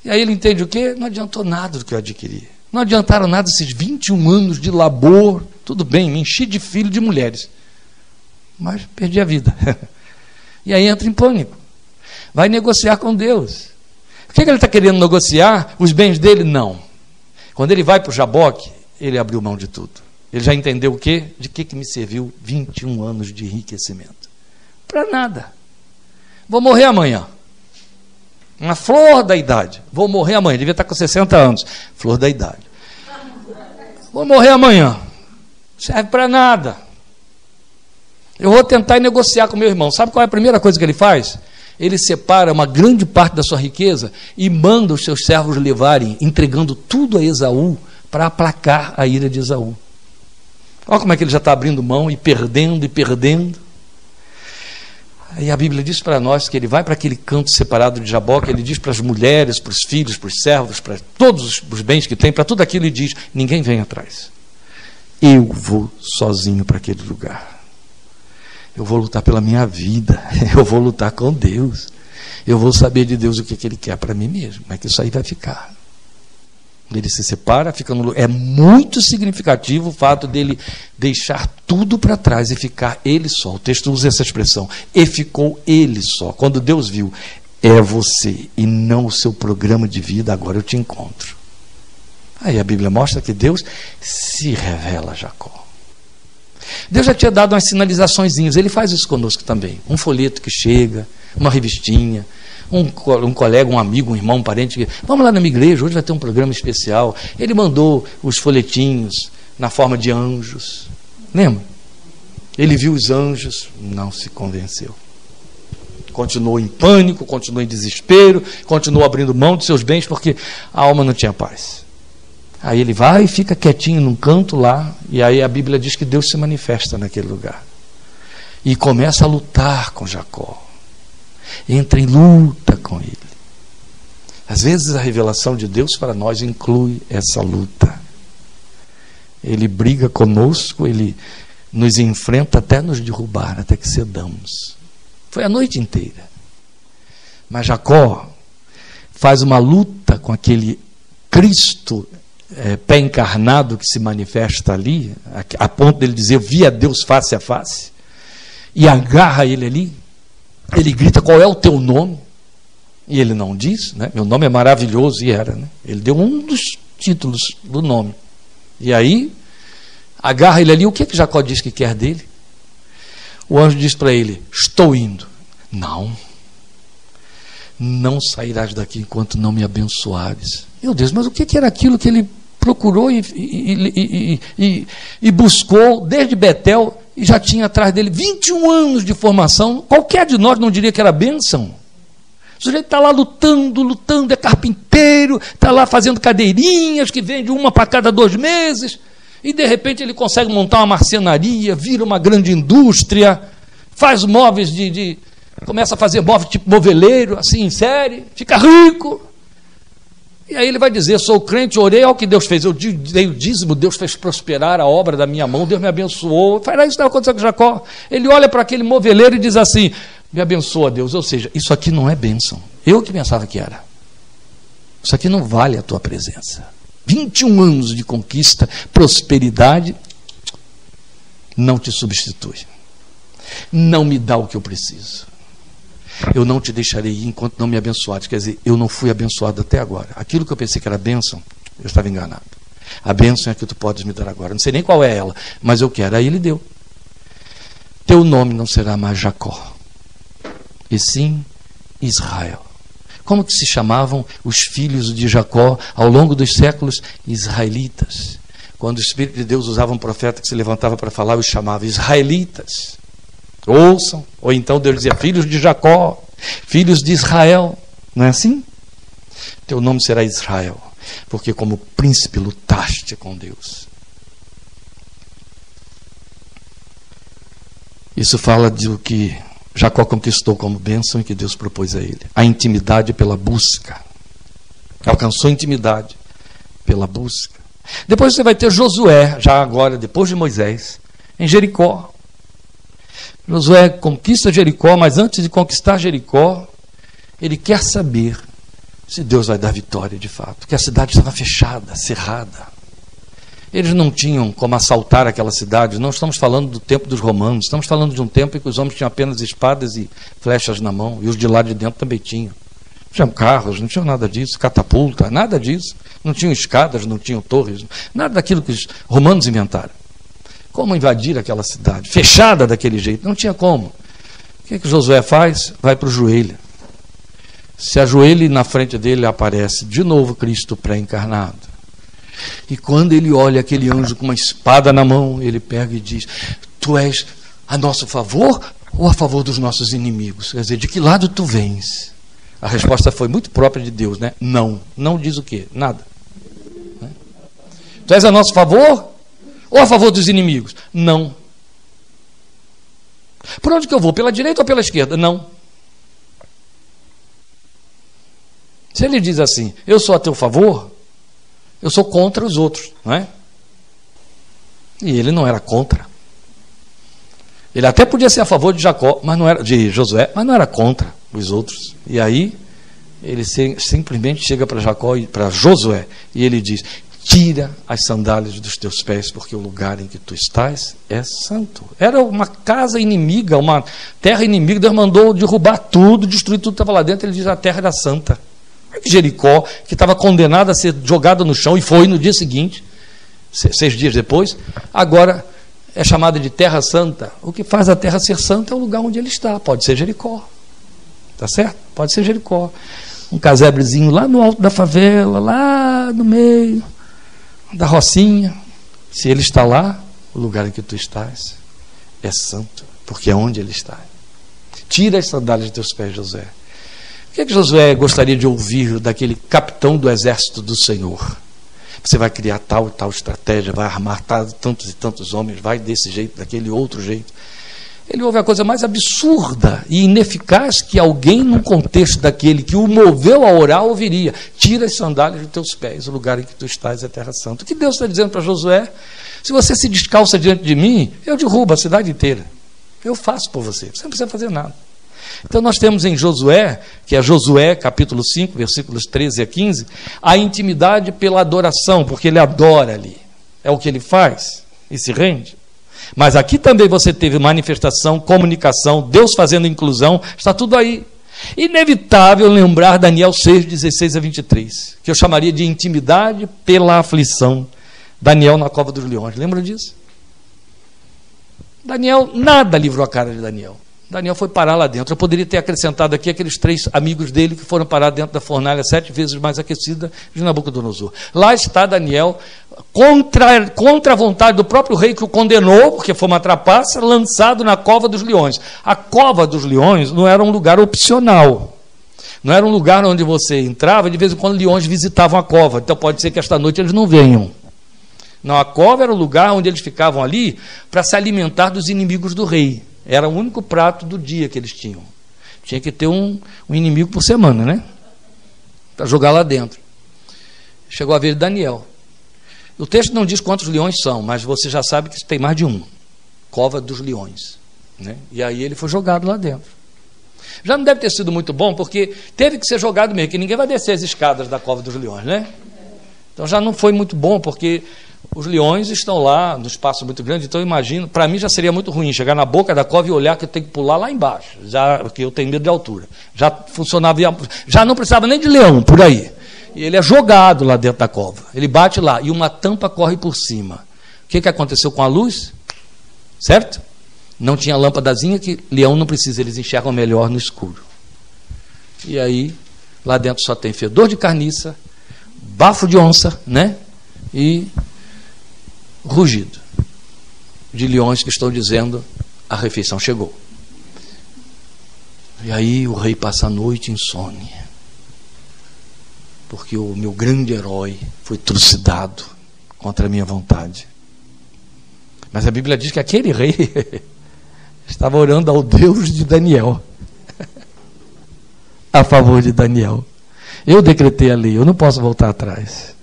E aí ele entende o quê? Não adiantou nada do que eu adquiri. Não adiantaram nada esses 21 anos de labor. Tudo bem, me enchi de filho de mulheres. Mas perdi a vida. e aí entra em pânico. Vai negociar com Deus. O que, que ele está querendo negociar? Os bens dele? Não. Quando ele vai para o Jaboque, ele abriu mão de tudo. Ele já entendeu o quê? De que, que me serviu 21 anos de enriquecimento? Para nada. Vou morrer amanhã. Uma flor da idade. Vou morrer amanhã. Devia estar com 60 anos. Flor da idade. Vou morrer amanhã. Serve para nada. Eu vou tentar negociar com meu irmão. Sabe qual é a primeira coisa que ele faz? Ele separa uma grande parte da sua riqueza e manda os seus servos levarem, entregando tudo a Esaú para aplacar a ira de Esaú. Olha como é que ele já está abrindo mão e perdendo e perdendo. E a Bíblia diz para nós que ele vai para aquele canto separado de Jaboque, ele diz para as mulheres, para os filhos, para os servos, para todos os bens que tem, para tudo aquilo, ele diz: ninguém vem atrás. Eu vou sozinho para aquele lugar. Eu vou lutar pela minha vida. Eu vou lutar com Deus. Eu vou saber de Deus o que, que Ele quer para mim mesmo. Como é que isso aí vai ficar? Ele se separa, fica no lugar. É muito significativo o fato dele deixar tudo para trás e ficar ele só. O texto usa essa expressão. E ficou ele só. Quando Deus viu, é você e não o seu programa de vida, agora eu te encontro. Aí a Bíblia mostra que Deus se revela a Jacó. Deus já tinha dado umas sinalizações, ele faz isso conosco também. Um folheto que chega, uma revistinha, um, um, colega, um amigo, um irmão, um parente, vamos lá na minha igreja, hoje vai ter um programa especial. Ele mandou os folhetinhos na forma de anjos. Lembra? Ele viu os anjos, não se convenceu. Continuou em pânico, continuou em desespero, continuou abrindo mão de seus bens porque a alma não tinha paz. Aí ele vai e fica quietinho num canto lá, e aí a Bíblia diz que Deus se manifesta naquele lugar. E começa a lutar com Jacó entra em luta com ele. Às vezes a revelação de Deus para nós inclui essa luta. Ele briga conosco, ele nos enfrenta até nos derrubar, até que cedamos. Foi a noite inteira. Mas Jacó faz uma luta com aquele Cristo é, pé encarnado que se manifesta ali, a, a ponto dele dizer: Eu vi a Deus face a face, e agarra ele ali ele grita: Qual é o teu nome? E ele não diz, né? Meu nome é maravilhoso, e era. Né? Ele deu um dos títulos do nome. E aí, agarra ele ali: O que, é que Jacó diz que quer dele? O anjo diz para ele: Estou indo. Não. Não sairás daqui enquanto não me abençoares. Meu Deus, mas o que era aquilo que ele procurou e, e, e, e buscou desde Betel? e já tinha atrás dele 21 anos de formação, qualquer de nós não diria que era bênção. O sujeito está lá lutando, lutando, é carpinteiro, está lá fazendo cadeirinhas que vende uma para cada dois meses, e de repente ele consegue montar uma marcenaria, vira uma grande indústria, faz móveis de, de começa a fazer móveis tipo moveleiro, assim em série, fica rico. E aí ele vai dizer: sou crente, orei ao que Deus fez. Eu dei o dízimo, Deus fez prosperar a obra da minha mão, Deus me abençoou. Faz isso estava acontecendo com Jacó. Ele olha para aquele moveleiro e diz assim: me abençoa Deus. Ou seja, isso aqui não é bênção. Eu que pensava que era. Isso aqui não vale a tua presença. 21 anos de conquista, prosperidade, não te substitui. Não me dá o que eu preciso. Eu não te deixarei ir enquanto não me abençoares. Quer dizer, eu não fui abençoado até agora. Aquilo que eu pensei que era bênção, eu estava enganado. A bênção é que tu podes me dar agora. Não sei nem qual é ela, mas eu quero. Aí ele deu. Teu nome não será mais Jacó, e sim Israel. Como que se chamavam os filhos de Jacó ao longo dos séculos? Israelitas. Quando o Espírito de Deus usava um profeta que se levantava para falar, os chamava israelitas. Ouçam. Ou então Deus dizia: Filhos de Jacó, filhos de Israel. Não é assim? Teu nome será Israel, porque como príncipe lutaste com Deus. Isso fala do que Jacó conquistou como bênção e que Deus propôs a ele. A intimidade pela busca. Alcançou intimidade pela busca. Depois você vai ter Josué, já agora, depois de Moisés, em Jericó. Josué conquista Jericó, mas antes de conquistar Jericó, ele quer saber se Deus vai dar vitória de fato, porque a cidade estava fechada, cerrada. Eles não tinham como assaltar aquela cidade. Não estamos falando do tempo dos romanos, estamos falando de um tempo em que os homens tinham apenas espadas e flechas na mão, e os de lá de dentro também tinham. Não tinham carros, não tinham nada disso, catapulta, nada disso. Não tinham escadas, não tinham torres, nada daquilo que os romanos inventaram. Como invadir aquela cidade? Fechada daquele jeito, não tinha como. O que, é que Josué faz? Vai para o joelho. Se ajoelha e na frente dele aparece de novo Cristo pré-encarnado. E quando ele olha aquele anjo com uma espada na mão, ele pega e diz: Tu és a nosso favor ou a favor dos nossos inimigos? Quer dizer, de que lado tu vens? A resposta foi muito própria de Deus, né? Não. Não diz o quê? Nada. Né? Tu és a nosso favor ou a favor dos inimigos? Não. Por onde que eu vou? Pela direita ou pela esquerda? Não. Se ele diz assim, eu sou a teu favor, eu sou contra os outros, não é? E ele não era contra. Ele até podia ser a favor de Jacó, mas não era de Josué, mas não era contra os outros. E aí ele simplesmente chega para Jacó e para Josué e ele diz: Tira as sandálias dos teus pés, porque o lugar em que tu estás é santo. Era uma casa inimiga, uma terra inimiga. Deus mandou derrubar tudo, destruir tudo que estava lá dentro. Ele diz: a terra era santa. Jericó, que estava condenada a ser jogada no chão, e foi no dia seguinte, seis dias depois, agora é chamada de Terra Santa. O que faz a Terra ser santa é o lugar onde ele está. Pode ser Jericó. Tá certo? Pode ser Jericó. Um casebrezinho lá no alto da favela, lá no meio da rocinha. Se ele está lá, o lugar em que tu estás é santo, porque é onde ele está. Tira as sandálias de teus pés, José que, é que gostaria de ouvir daquele capitão do exército do Senhor? Você vai criar tal e tal estratégia, vai armar tantos e tantos homens, vai desse jeito, daquele outro jeito. Ele ouve a coisa mais absurda e ineficaz que alguém, num contexto daquele que o moveu a orar, ouviria: Tira as sandálias dos teus pés, o lugar em que tu estás é terra santa. O que Deus está dizendo para Josué? Se você se descalça diante de mim, eu derrubo a cidade inteira. Eu faço por você. Você não precisa fazer nada. Então nós temos em Josué, que é Josué capítulo 5, versículos 13 a 15, a intimidade pela adoração, porque ele adora ali. É o que ele faz e se rende. Mas aqui também você teve manifestação, comunicação, Deus fazendo inclusão, está tudo aí. Inevitável lembrar Daniel 6, 16 a 23, que eu chamaria de intimidade pela aflição. Daniel na cova dos leões, lembra disso? Daniel, nada livrou a cara de Daniel. Daniel foi parar lá dentro. Eu poderia ter acrescentado aqui aqueles três amigos dele que foram parar dentro da fornalha sete vezes mais aquecida de Nabucodonosor. Lá está Daniel, contra, contra a vontade do próprio rei que o condenou, porque foi uma trapaça, lançado na cova dos leões. A cova dos leões não era um lugar opcional. Não era um lugar onde você entrava de vez em quando leões visitavam a cova. Então pode ser que esta noite eles não venham. Não, a cova era o lugar onde eles ficavam ali para se alimentar dos inimigos do rei. Era o único prato do dia que eles tinham. Tinha que ter um, um inimigo por semana, né? Para jogar lá dentro. Chegou a vez de Daniel. O texto não diz quantos leões são, mas você já sabe que tem mais de um. Cova dos leões. Né? E aí ele foi jogado lá dentro. Já não deve ter sido muito bom, porque teve que ser jogado mesmo, que ninguém vai descer as escadas da cova dos leões, né? Então já não foi muito bom, porque os leões estão lá no espaço muito grande, então imagino, para mim já seria muito ruim chegar na boca da cova e olhar que eu tenho que pular lá embaixo, já porque eu tenho medo de altura. Já funcionava, já não precisava nem de leão por aí. E ele é jogado lá dentro da cova. Ele bate lá e uma tampa corre por cima. O que, que aconteceu com a luz? Certo? Não tinha lâmpadazinha que leão não precisa, eles enxergam melhor no escuro. E aí, lá dentro só tem fedor de carniça, bafo de onça, né? E rugido de leões que estão dizendo: a refeição chegou. E aí o rei passa a noite insônia, porque o meu grande herói foi trucidado contra a minha vontade. Mas a Bíblia diz que aquele rei Estava orando ao Deus de Daniel. a favor de Daniel. Eu decretei a lei, eu não posso voltar atrás.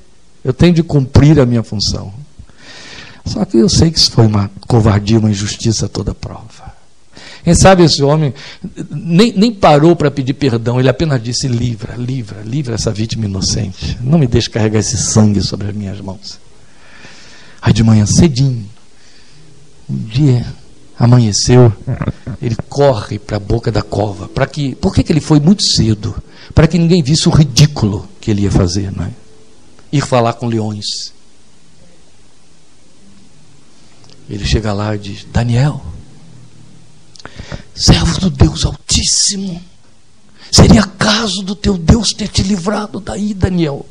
Eu tenho de cumprir a minha função. Só que eu sei que isso foi uma covardia, uma injustiça toda prova. Quem sabe esse homem nem, nem parou para pedir perdão, ele apenas disse: livra, livra, livra essa vítima inocente. Não me deixe carregar esse sangue sobre as minhas mãos. Aí de manhã cedinho, um dia amanheceu, ele corre para a boca da cova. Para que, por que, que ele foi muito cedo? Para que ninguém visse o ridículo que ele ia fazer, não é? Ir falar com leões. Ele chega lá e diz: Daniel, servo do Deus Altíssimo, seria caso do teu Deus ter te livrado daí, Daniel.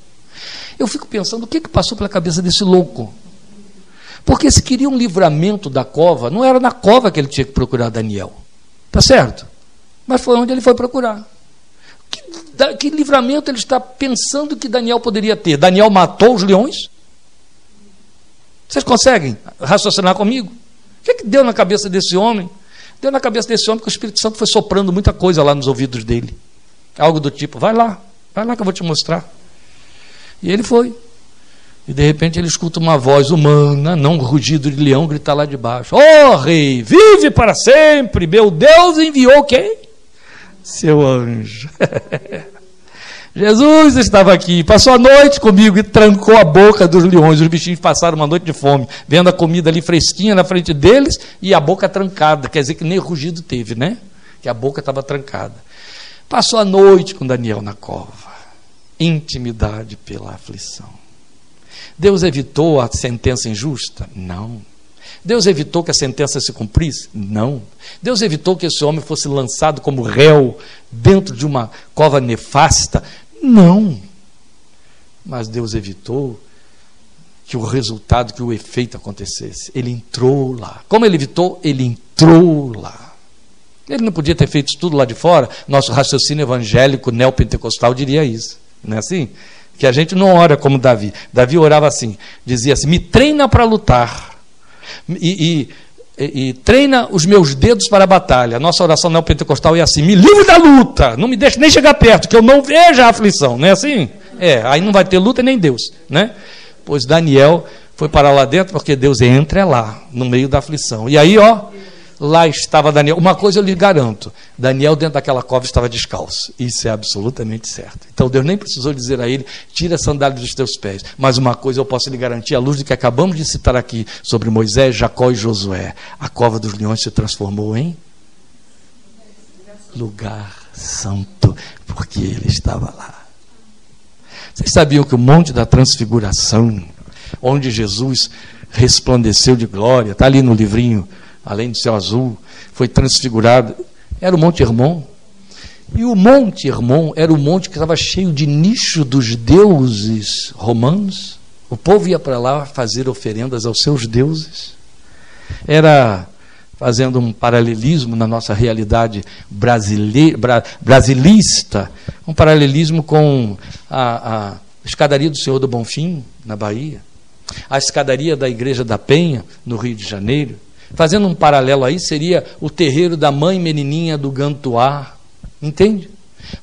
Eu fico pensando o que, que passou pela cabeça desse louco. Porque se queria um livramento da cova, não era na cova que ele tinha que procurar Daniel. Tá certo? Mas foi onde ele foi procurar. Que, que livramento ele está pensando que Daniel poderia ter? Daniel matou os leões? Vocês conseguem raciocinar comigo? O que, que deu na cabeça desse homem? Deu na cabeça desse homem que o Espírito Santo foi soprando muita coisa lá nos ouvidos dele. Algo do tipo, vai lá, vai lá que eu vou te mostrar. E ele foi. E de repente ele escuta uma voz humana, não um rugido de leão, gritar lá de baixo: Ó oh, rei, vive para sempre! Meu Deus enviou quem? Seu anjo. Jesus estava aqui, passou a noite comigo e trancou a boca dos leões. Os bichinhos passaram uma noite de fome, vendo a comida ali fresquinha na frente deles e a boca trancada. Quer dizer que nem rugido teve, né? Que a boca estava trancada. Passou a noite com Daniel na cova. Intimidade pela aflição. Deus evitou a sentença injusta? Não. Deus evitou que a sentença se cumprisse? Não. Deus evitou que esse homem fosse lançado como réu dentro de uma cova nefasta? Não. Mas Deus evitou que o resultado, que o efeito acontecesse. Ele entrou lá. Como ele evitou? Ele entrou lá. Ele não podia ter feito isso tudo lá de fora. Nosso raciocínio evangélico neopentecostal diria isso. Não é assim? que a gente não ora como Davi. Davi orava assim, dizia assim: me treina para lutar e, e, e, treina os meus dedos para a batalha. Nossa oração neopentecostal é assim: me livre da luta, não me deixe nem chegar perto, que eu não veja a aflição. Não é assim? É, aí não vai ter luta nem Deus, né? Pois Daniel foi para lá dentro porque Deus entra lá, no meio da aflição. E aí, ó, lá estava Daniel. Uma coisa eu lhe garanto: Daniel, dentro daquela cova, estava descalço. Isso é absolutamente certo. Então Deus nem precisou dizer a ele: tira a sandália dos teus pés. Mas uma coisa eu posso lhe garantir: à luz do que acabamos de citar aqui sobre Moisés, Jacó e Josué, a cova dos leões se transformou em lugar santo, porque ele estava lá. Vocês sabiam que o Monte da Transfiguração, onde Jesus resplandeceu de glória, está ali no livrinho além do céu azul, foi transfigurado. Era o Monte Hermon. E o Monte Hermon era o monte que estava cheio de nicho dos deuses romanos. O povo ia para lá fazer oferendas aos seus deuses. Era fazendo um paralelismo na nossa realidade bra, brasilista, um paralelismo com a, a escadaria do Senhor do Bonfim, na Bahia, a escadaria da Igreja da Penha, no Rio de Janeiro, Fazendo um paralelo aí, seria o terreiro da mãe menininha do Gantois, entende?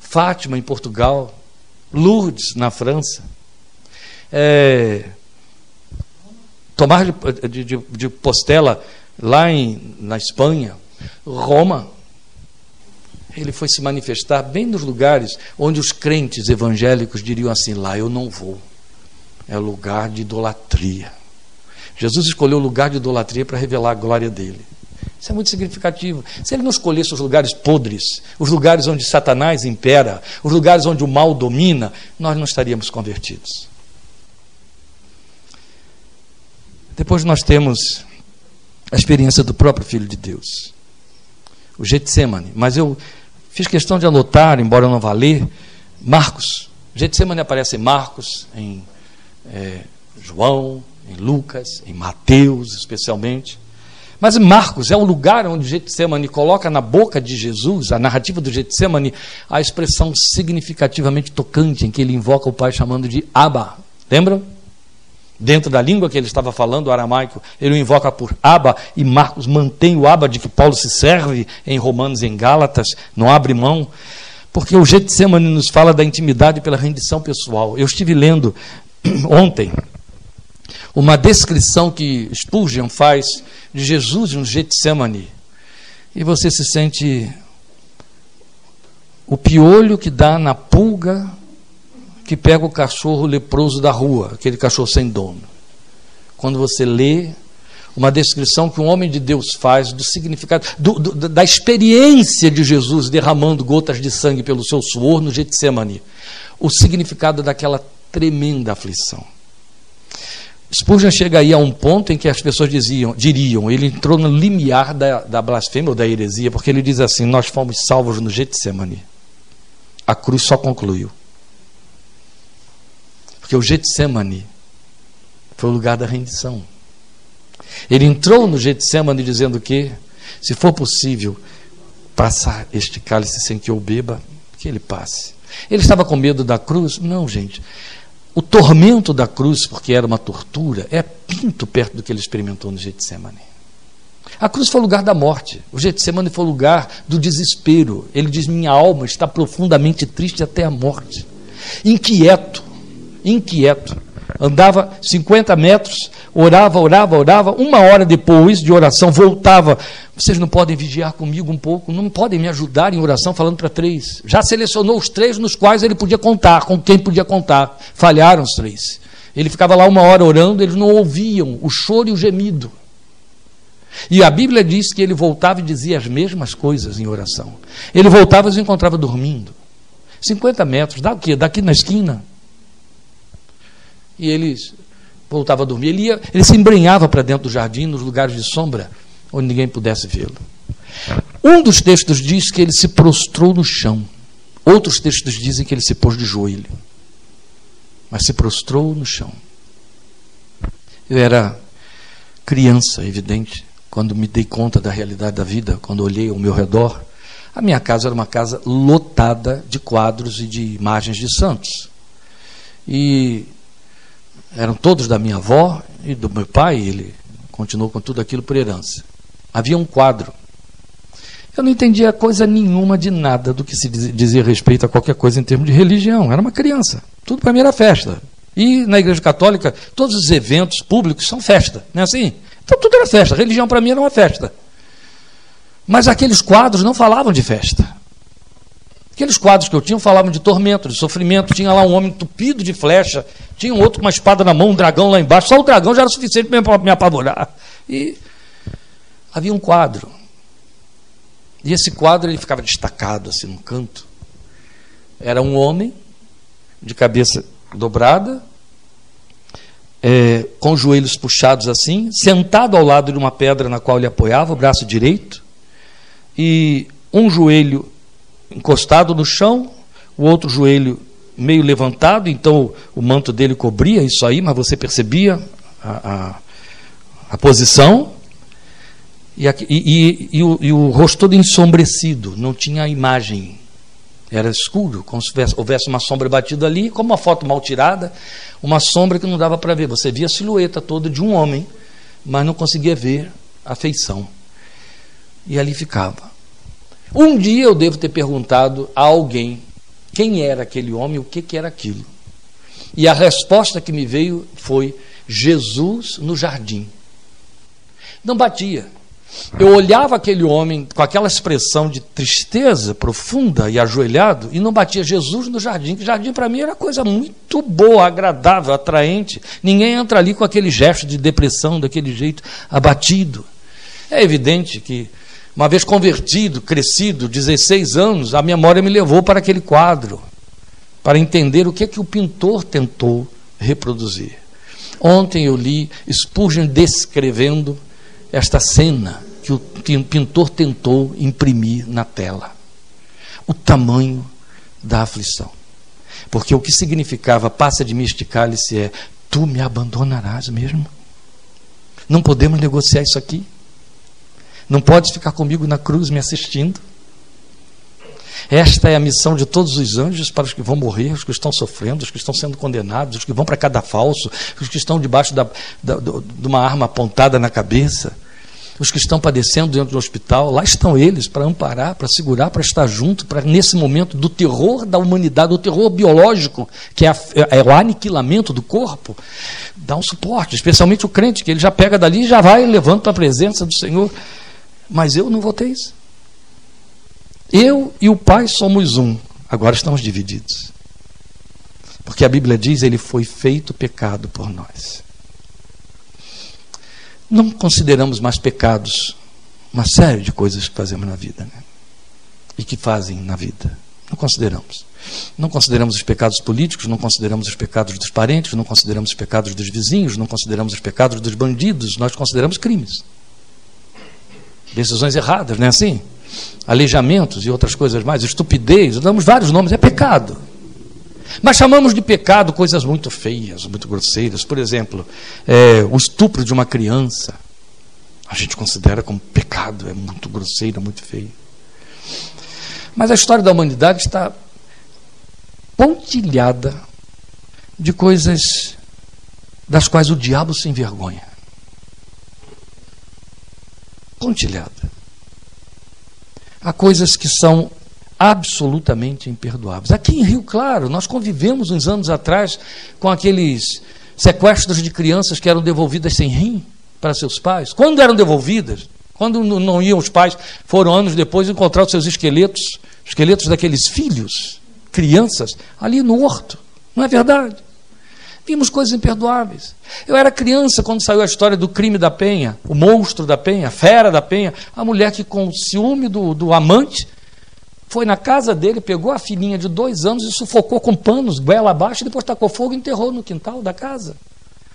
Fátima, em Portugal, Lourdes, na França, é, Tomás de, de, de Postela, lá em, na Espanha, Roma. Ele foi se manifestar bem nos lugares onde os crentes evangélicos diriam assim: lá eu não vou, é lugar de idolatria. Jesus escolheu o lugar de idolatria para revelar a glória dele. Isso é muito significativo. Se ele não escolhesse os lugares podres, os lugares onde Satanás impera, os lugares onde o mal domina, nós não estaríamos convertidos. Depois nós temos a experiência do próprio Filho de Deus, o Getsemane. Mas eu fiz questão de anotar, embora eu não vá ler, Marcos. Getsemane aparece em Marcos, em é, João, em Lucas, em Mateus especialmente. Mas Marcos é o lugar onde Getsemane coloca na boca de Jesus, a narrativa do Getsemane, a expressão significativamente tocante em que ele invoca o Pai chamando de Abba. Lembram? dentro da língua que ele estava falando, o aramaico, ele o invoca por Aba, e Marcos mantém o Aba de que Paulo se serve em Romanos e em Gálatas, não abre mão, porque o Getsemane nos fala da intimidade pela rendição pessoal. Eu estive lendo ontem uma descrição que Spurgeon faz de Jesus no Getsemane, e você se sente o piolho que dá na pulga que pega o cachorro leproso da rua, aquele cachorro sem dono. Quando você lê uma descrição que um homem de Deus faz do significado, do, do, da experiência de Jesus derramando gotas de sangue pelo seu suor no Getsemane, o significado daquela tremenda aflição. Spurgeon chega aí a um ponto em que as pessoas diziam, diriam, ele entrou no limiar da, da blasfêmia ou da heresia, porque ele diz assim: Nós fomos salvos no Getsemane. A cruz só concluiu. Porque o Getsemane foi o lugar da rendição. Ele entrou no Getsemane dizendo que, se for possível, passar este cálice sem que eu beba, que ele passe. Ele estava com medo da cruz? Não, gente. O tormento da cruz, porque era uma tortura, é pinto perto do que ele experimentou no Getsemane. A cruz foi o lugar da morte. O Getsemane foi o lugar do desespero. Ele diz: Minha alma está profundamente triste até a morte. Inquieto, inquieto. Andava 50 metros, orava, orava, orava. Uma hora depois de oração, voltava. Vocês não podem vigiar comigo um pouco? Não podem me ajudar em oração, falando para três. Já selecionou os três nos quais ele podia contar, com quem podia contar. Falharam os três. Ele ficava lá uma hora orando, eles não ouviam o choro e o gemido. E a Bíblia diz que ele voltava e dizia as mesmas coisas em oração. Ele voltava e se encontrava dormindo. 50 metros, daqui, daqui na esquina e ele voltava a dormir. Ele, ia, ele se embrenhava para dentro do jardim, nos lugares de sombra, onde ninguém pudesse vê-lo. Um dos textos diz que ele se prostrou no chão. Outros textos dizem que ele se pôs de joelho. Mas se prostrou no chão. Eu era criança, evidente, quando me dei conta da realidade da vida, quando olhei ao meu redor. A minha casa era uma casa lotada de quadros e de imagens de santos. E eram todos da minha avó e do meu pai, ele continuou com tudo aquilo por herança. Havia um quadro. Eu não entendia coisa nenhuma de nada do que se dizia respeito a qualquer coisa em termos de religião. Era uma criança. Tudo para mim era festa. E na Igreja Católica, todos os eventos públicos são festa, não é assim? Então tudo era festa. religião para mim era uma festa. Mas aqueles quadros não falavam de festa. Aqueles quadros que eu tinha falavam de tormento, de sofrimento. Tinha lá um homem entupido de flecha, tinha um outro com uma espada na mão, um dragão lá embaixo. Só o dragão já era suficiente para me apavorar. E havia um quadro. E esse quadro ele ficava destacado assim no canto. Era um homem de cabeça dobrada, é, com os joelhos puxados assim, sentado ao lado de uma pedra na qual ele apoiava o braço direito, e um joelho encostado no chão, o outro joelho meio levantado, então o manto dele cobria isso aí, mas você percebia a, a, a posição. E, e, e, o, e o rosto todo ensombrecido, não tinha imagem. Era escuro, como se houvesse uma sombra batida ali, como uma foto mal tirada, uma sombra que não dava para ver. Você via a silhueta toda de um homem, mas não conseguia ver a feição. E ali ficava. Um dia eu devo ter perguntado a alguém quem era aquele homem, o que, que era aquilo. E a resposta que me veio foi Jesus no jardim. Não batia. Eu olhava aquele homem com aquela expressão de tristeza profunda e ajoelhado e não batia Jesus no jardim. Que jardim para mim era coisa muito boa, agradável, atraente. Ninguém entra ali com aquele gesto de depressão, daquele jeito abatido. É evidente que uma vez convertido, crescido, 16 anos, a memória me levou para aquele quadro, para entender o que é que o pintor tentou reproduzir. Ontem eu li Spurgeon descrevendo esta cena que o pintor tentou imprimir na tela. O tamanho da aflição. Porque o que significava passa de mim é: tu me abandonarás mesmo? Não podemos negociar isso aqui? Não pode ficar comigo na cruz me assistindo. Esta é a missão de todos os anjos para os que vão morrer, os que estão sofrendo, os que estão sendo condenados, os que vão para cada falso, os que estão debaixo da, da, de uma arma apontada na cabeça, os que estão padecendo dentro do hospital. Lá estão eles para amparar, para segurar, para estar junto, para nesse momento do terror da humanidade, do terror biológico, que é, a, é o aniquilamento do corpo, dar um suporte, especialmente o crente, que ele já pega dali e já vai levando para a presença do Senhor. Mas eu não votei isso. Eu e o Pai somos um, agora estamos divididos. Porque a Bíblia diz: Ele foi feito pecado por nós. Não consideramos mais pecados uma série de coisas que fazemos na vida né? e que fazem na vida. Não consideramos. Não consideramos os pecados políticos, não consideramos os pecados dos parentes, não consideramos os pecados dos vizinhos, não consideramos os pecados dos bandidos, nós consideramos crimes. Decisões erradas, não é assim? aleijamentos e outras coisas mais, estupidez, damos vários nomes, é pecado. Mas chamamos de pecado coisas muito feias, muito grosseiras. Por exemplo, é, o estupro de uma criança. A gente considera como pecado, é muito grosseiro, muito feio. Mas a história da humanidade está pontilhada de coisas das quais o diabo se envergonha. Pontilhada há coisas que são absolutamente imperdoáveis. Aqui em Rio Claro, nós convivemos uns anos atrás com aqueles sequestros de crianças que eram devolvidas sem rim para seus pais. Quando eram devolvidas? Quando não iam os pais, foram anos depois encontrar os seus esqueletos, esqueletos daqueles filhos, crianças, ali no horto. Não é verdade? Vimos coisas imperdoáveis. Eu era criança quando saiu a história do crime da Penha, o monstro da Penha, a fera da Penha, a mulher que, com ciúme do, do amante, foi na casa dele, pegou a filhinha de dois anos e sufocou com panos, goela abaixo, e depois tacou fogo e enterrou no quintal da casa.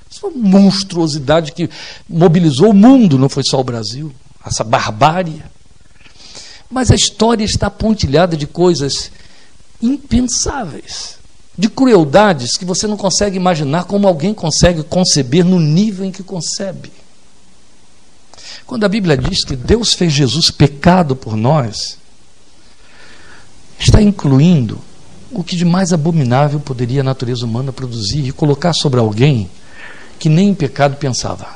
Isso foi uma monstruosidade que mobilizou o mundo, não foi só o Brasil. Essa barbárie. Mas a história está pontilhada de coisas impensáveis de crueldades que você não consegue imaginar como alguém consegue conceber no nível em que concebe. Quando a Bíblia diz que Deus fez Jesus pecado por nós, está incluindo o que de mais abominável poderia a natureza humana produzir e colocar sobre alguém que nem em pecado pensava.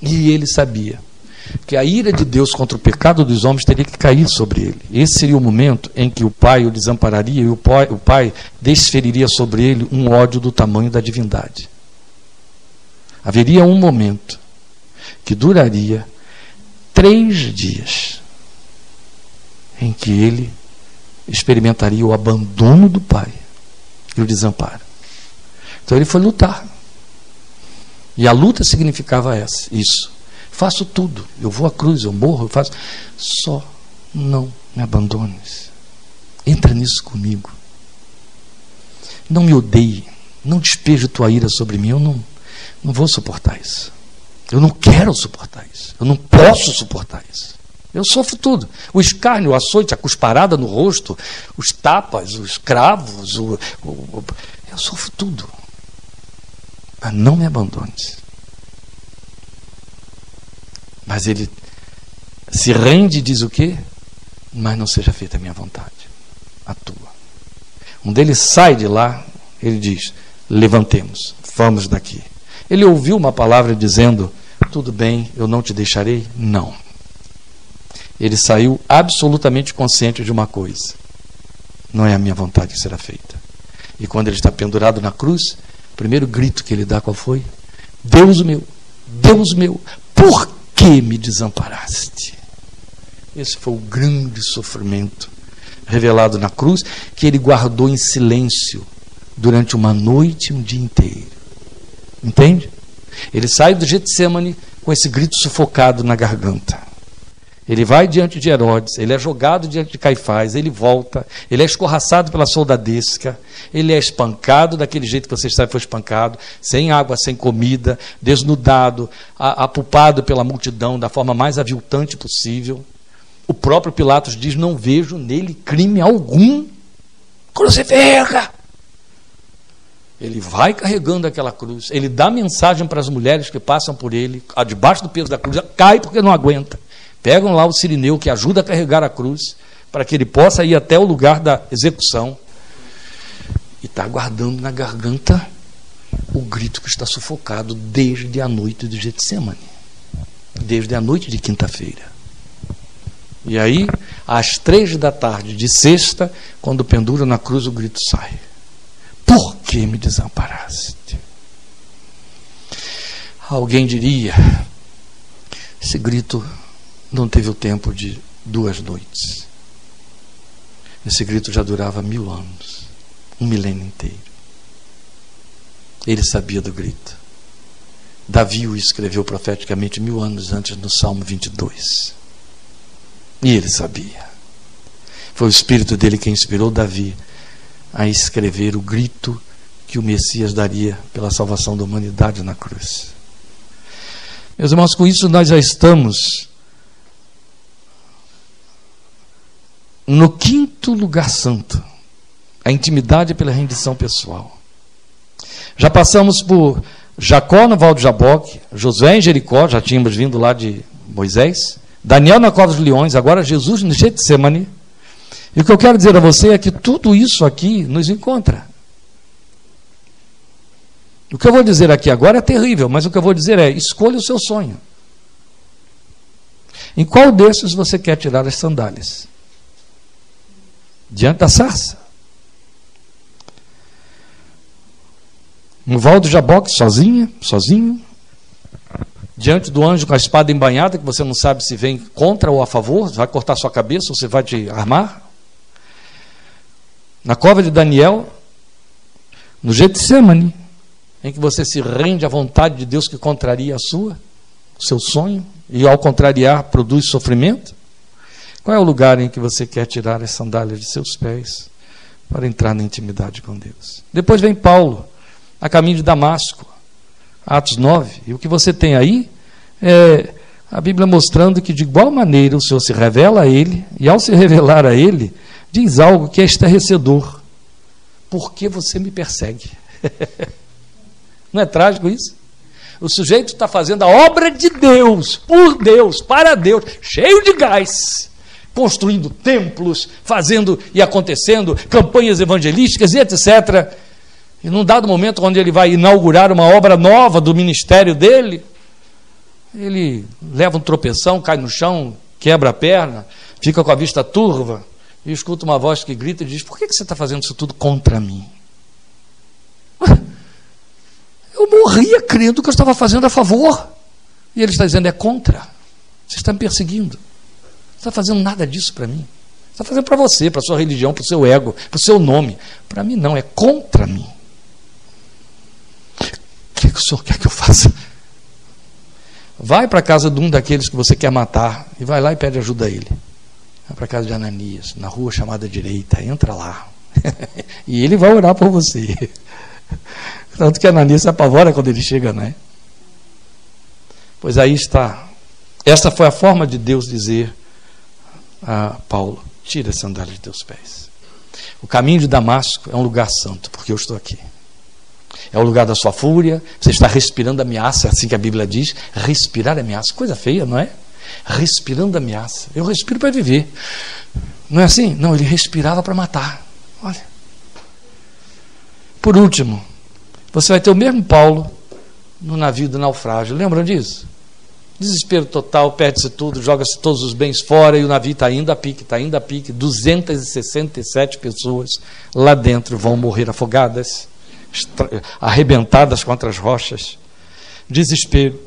E ele sabia que a ira de Deus contra o pecado dos homens teria que cair sobre ele. Esse seria o momento em que o pai o desampararia e o pai, o pai desferiria sobre ele um ódio do tamanho da divindade. Haveria um momento que duraria três dias em que ele experimentaria o abandono do pai e o desamparo. Então ele foi lutar. E a luta significava essa, isso. Faço tudo. Eu vou à cruz, eu morro, eu faço. Só não me abandones. Entra nisso comigo. Não me odeie. Não despeje tua ira sobre mim. Eu não, não vou suportar isso. Eu não quero suportar isso. Eu não posso suportar isso. Eu sofro tudo. O escárnio, o açoite, a cusparada no rosto, os tapas, os cravos, o, o, o, eu sofro tudo. Mas não me abandones. Mas ele se rende e diz o quê? Mas não seja feita a minha vontade, a tua. Um deles sai de lá, ele diz: Levantemos, vamos daqui. Ele ouviu uma palavra dizendo: Tudo bem, eu não te deixarei? Não. Ele saiu absolutamente consciente de uma coisa: Não é a minha vontade que será feita. E quando ele está pendurado na cruz, o primeiro grito que ele dá qual foi? Deus meu, Deus meu, por que me desamparaste? Esse foi o grande sofrimento revelado na cruz, que ele guardou em silêncio durante uma noite e um dia inteiro. Entende? Ele sai do Getsemane com esse grito sufocado na garganta. Ele vai diante de Herodes, ele é jogado diante de Caifás, ele volta, ele é escorraçado pela soldadesca, ele é espancado daquele jeito que vocês sabem foi espancado, sem água, sem comida, desnudado, apupado pela multidão da forma mais aviltante possível. O próprio Pilatos diz: Não vejo nele crime algum. Crucifica! Ele vai carregando aquela cruz, ele dá mensagem para as mulheres que passam por ele, debaixo do peso da cruz, cai porque não aguenta. Pegam lá o sirineu que ajuda a carregar a cruz, para que ele possa ir até o lugar da execução. E está guardando na garganta o grito que está sufocado desde a noite de Getsemane, desde a noite de quinta-feira. E aí, às três da tarde de sexta, quando pendura na cruz, o grito sai: Por que me desamparaste? Alguém diria: esse grito não teve o tempo de duas noites. Esse grito já durava mil anos, um milênio inteiro. Ele sabia do grito. Davi o escreveu profeticamente mil anos antes no Salmo 22. E ele sabia. Foi o Espírito dele que inspirou Davi a escrever o grito que o Messias daria pela salvação da humanidade na cruz. Meus irmãos, com isso nós já estamos no quinto lugar santo a intimidade pela rendição pessoal. Já passamos por Jacó no Val do Jaboque, Josué em Jericó, já tínhamos vindo lá de Moisés, Daniel na cova dos leões, agora Jesus no Getsemane. E o que eu quero dizer a você é que tudo isso aqui nos encontra. O que eu vou dizer aqui agora é terrível, mas o que eu vou dizer é: escolha o seu sonho. Em qual desses você quer tirar as sandálias? Diante da sarça? No Val do Jaboque, sozinha, sozinho, diante do anjo com a espada embanhada, que você não sabe se vem contra ou a favor, vai cortar sua cabeça ou você vai te armar. Na cova de Daniel, no Getsemane, em que você se rende à vontade de Deus que contraria a sua, o seu sonho, e ao contrariar produz sofrimento? Qual é o lugar em que você quer tirar as sandálias de seus pés para entrar na intimidade com Deus? Depois vem Paulo, a caminho de Damasco, Atos 9. E o que você tem aí é a Bíblia mostrando que de igual maneira o Senhor se revela a ele, e ao se revelar a ele, diz algo que é estarrecedor. Por que você me persegue? Não é trágico isso? O sujeito está fazendo a obra de Deus, por Deus, para Deus, cheio de gás, construindo templos, fazendo e acontecendo campanhas evangelísticas e etc. E num dado momento, onde ele vai inaugurar uma obra nova do ministério dele, ele leva um tropeção, cai no chão, quebra a perna, fica com a vista turva e escuta uma voz que grita e diz: Por que você está fazendo isso tudo contra mim? Eu morria crendo que eu estava fazendo a favor. E ele está dizendo: É contra. Você está me perseguindo. Está fazendo nada disso para mim. Está fazendo para você, para sua religião, para o seu ego, para o seu nome. Para mim, não, é contra mim que o senhor quer que eu faça? Vai para a casa de um daqueles que você quer matar e vai lá e pede ajuda a ele. Vai para a casa de Ananias, na rua chamada direita, entra lá. e ele vai orar por você. Tanto que Ananias se apavora quando ele chega, né? Pois aí está. Esta foi a forma de Deus dizer a Paulo: tira a sandália de teus pés. O caminho de Damasco é um lugar santo, porque eu estou aqui é o lugar da sua fúria, você está respirando ameaça, é assim que a Bíblia diz. Respirar ameaça, coisa feia, não é? Respirando ameaça. Eu respiro para viver. Não é assim? Não, ele respirava para matar. Olha. Por último, você vai ter o mesmo Paulo no navio do naufrágio. Lembram disso? Desespero total, perde-se tudo, joga-se todos os bens fora e o navio está indo a pique, está indo a pique. 267 pessoas lá dentro vão morrer afogadas arrebentadas contra as rochas. Desespero.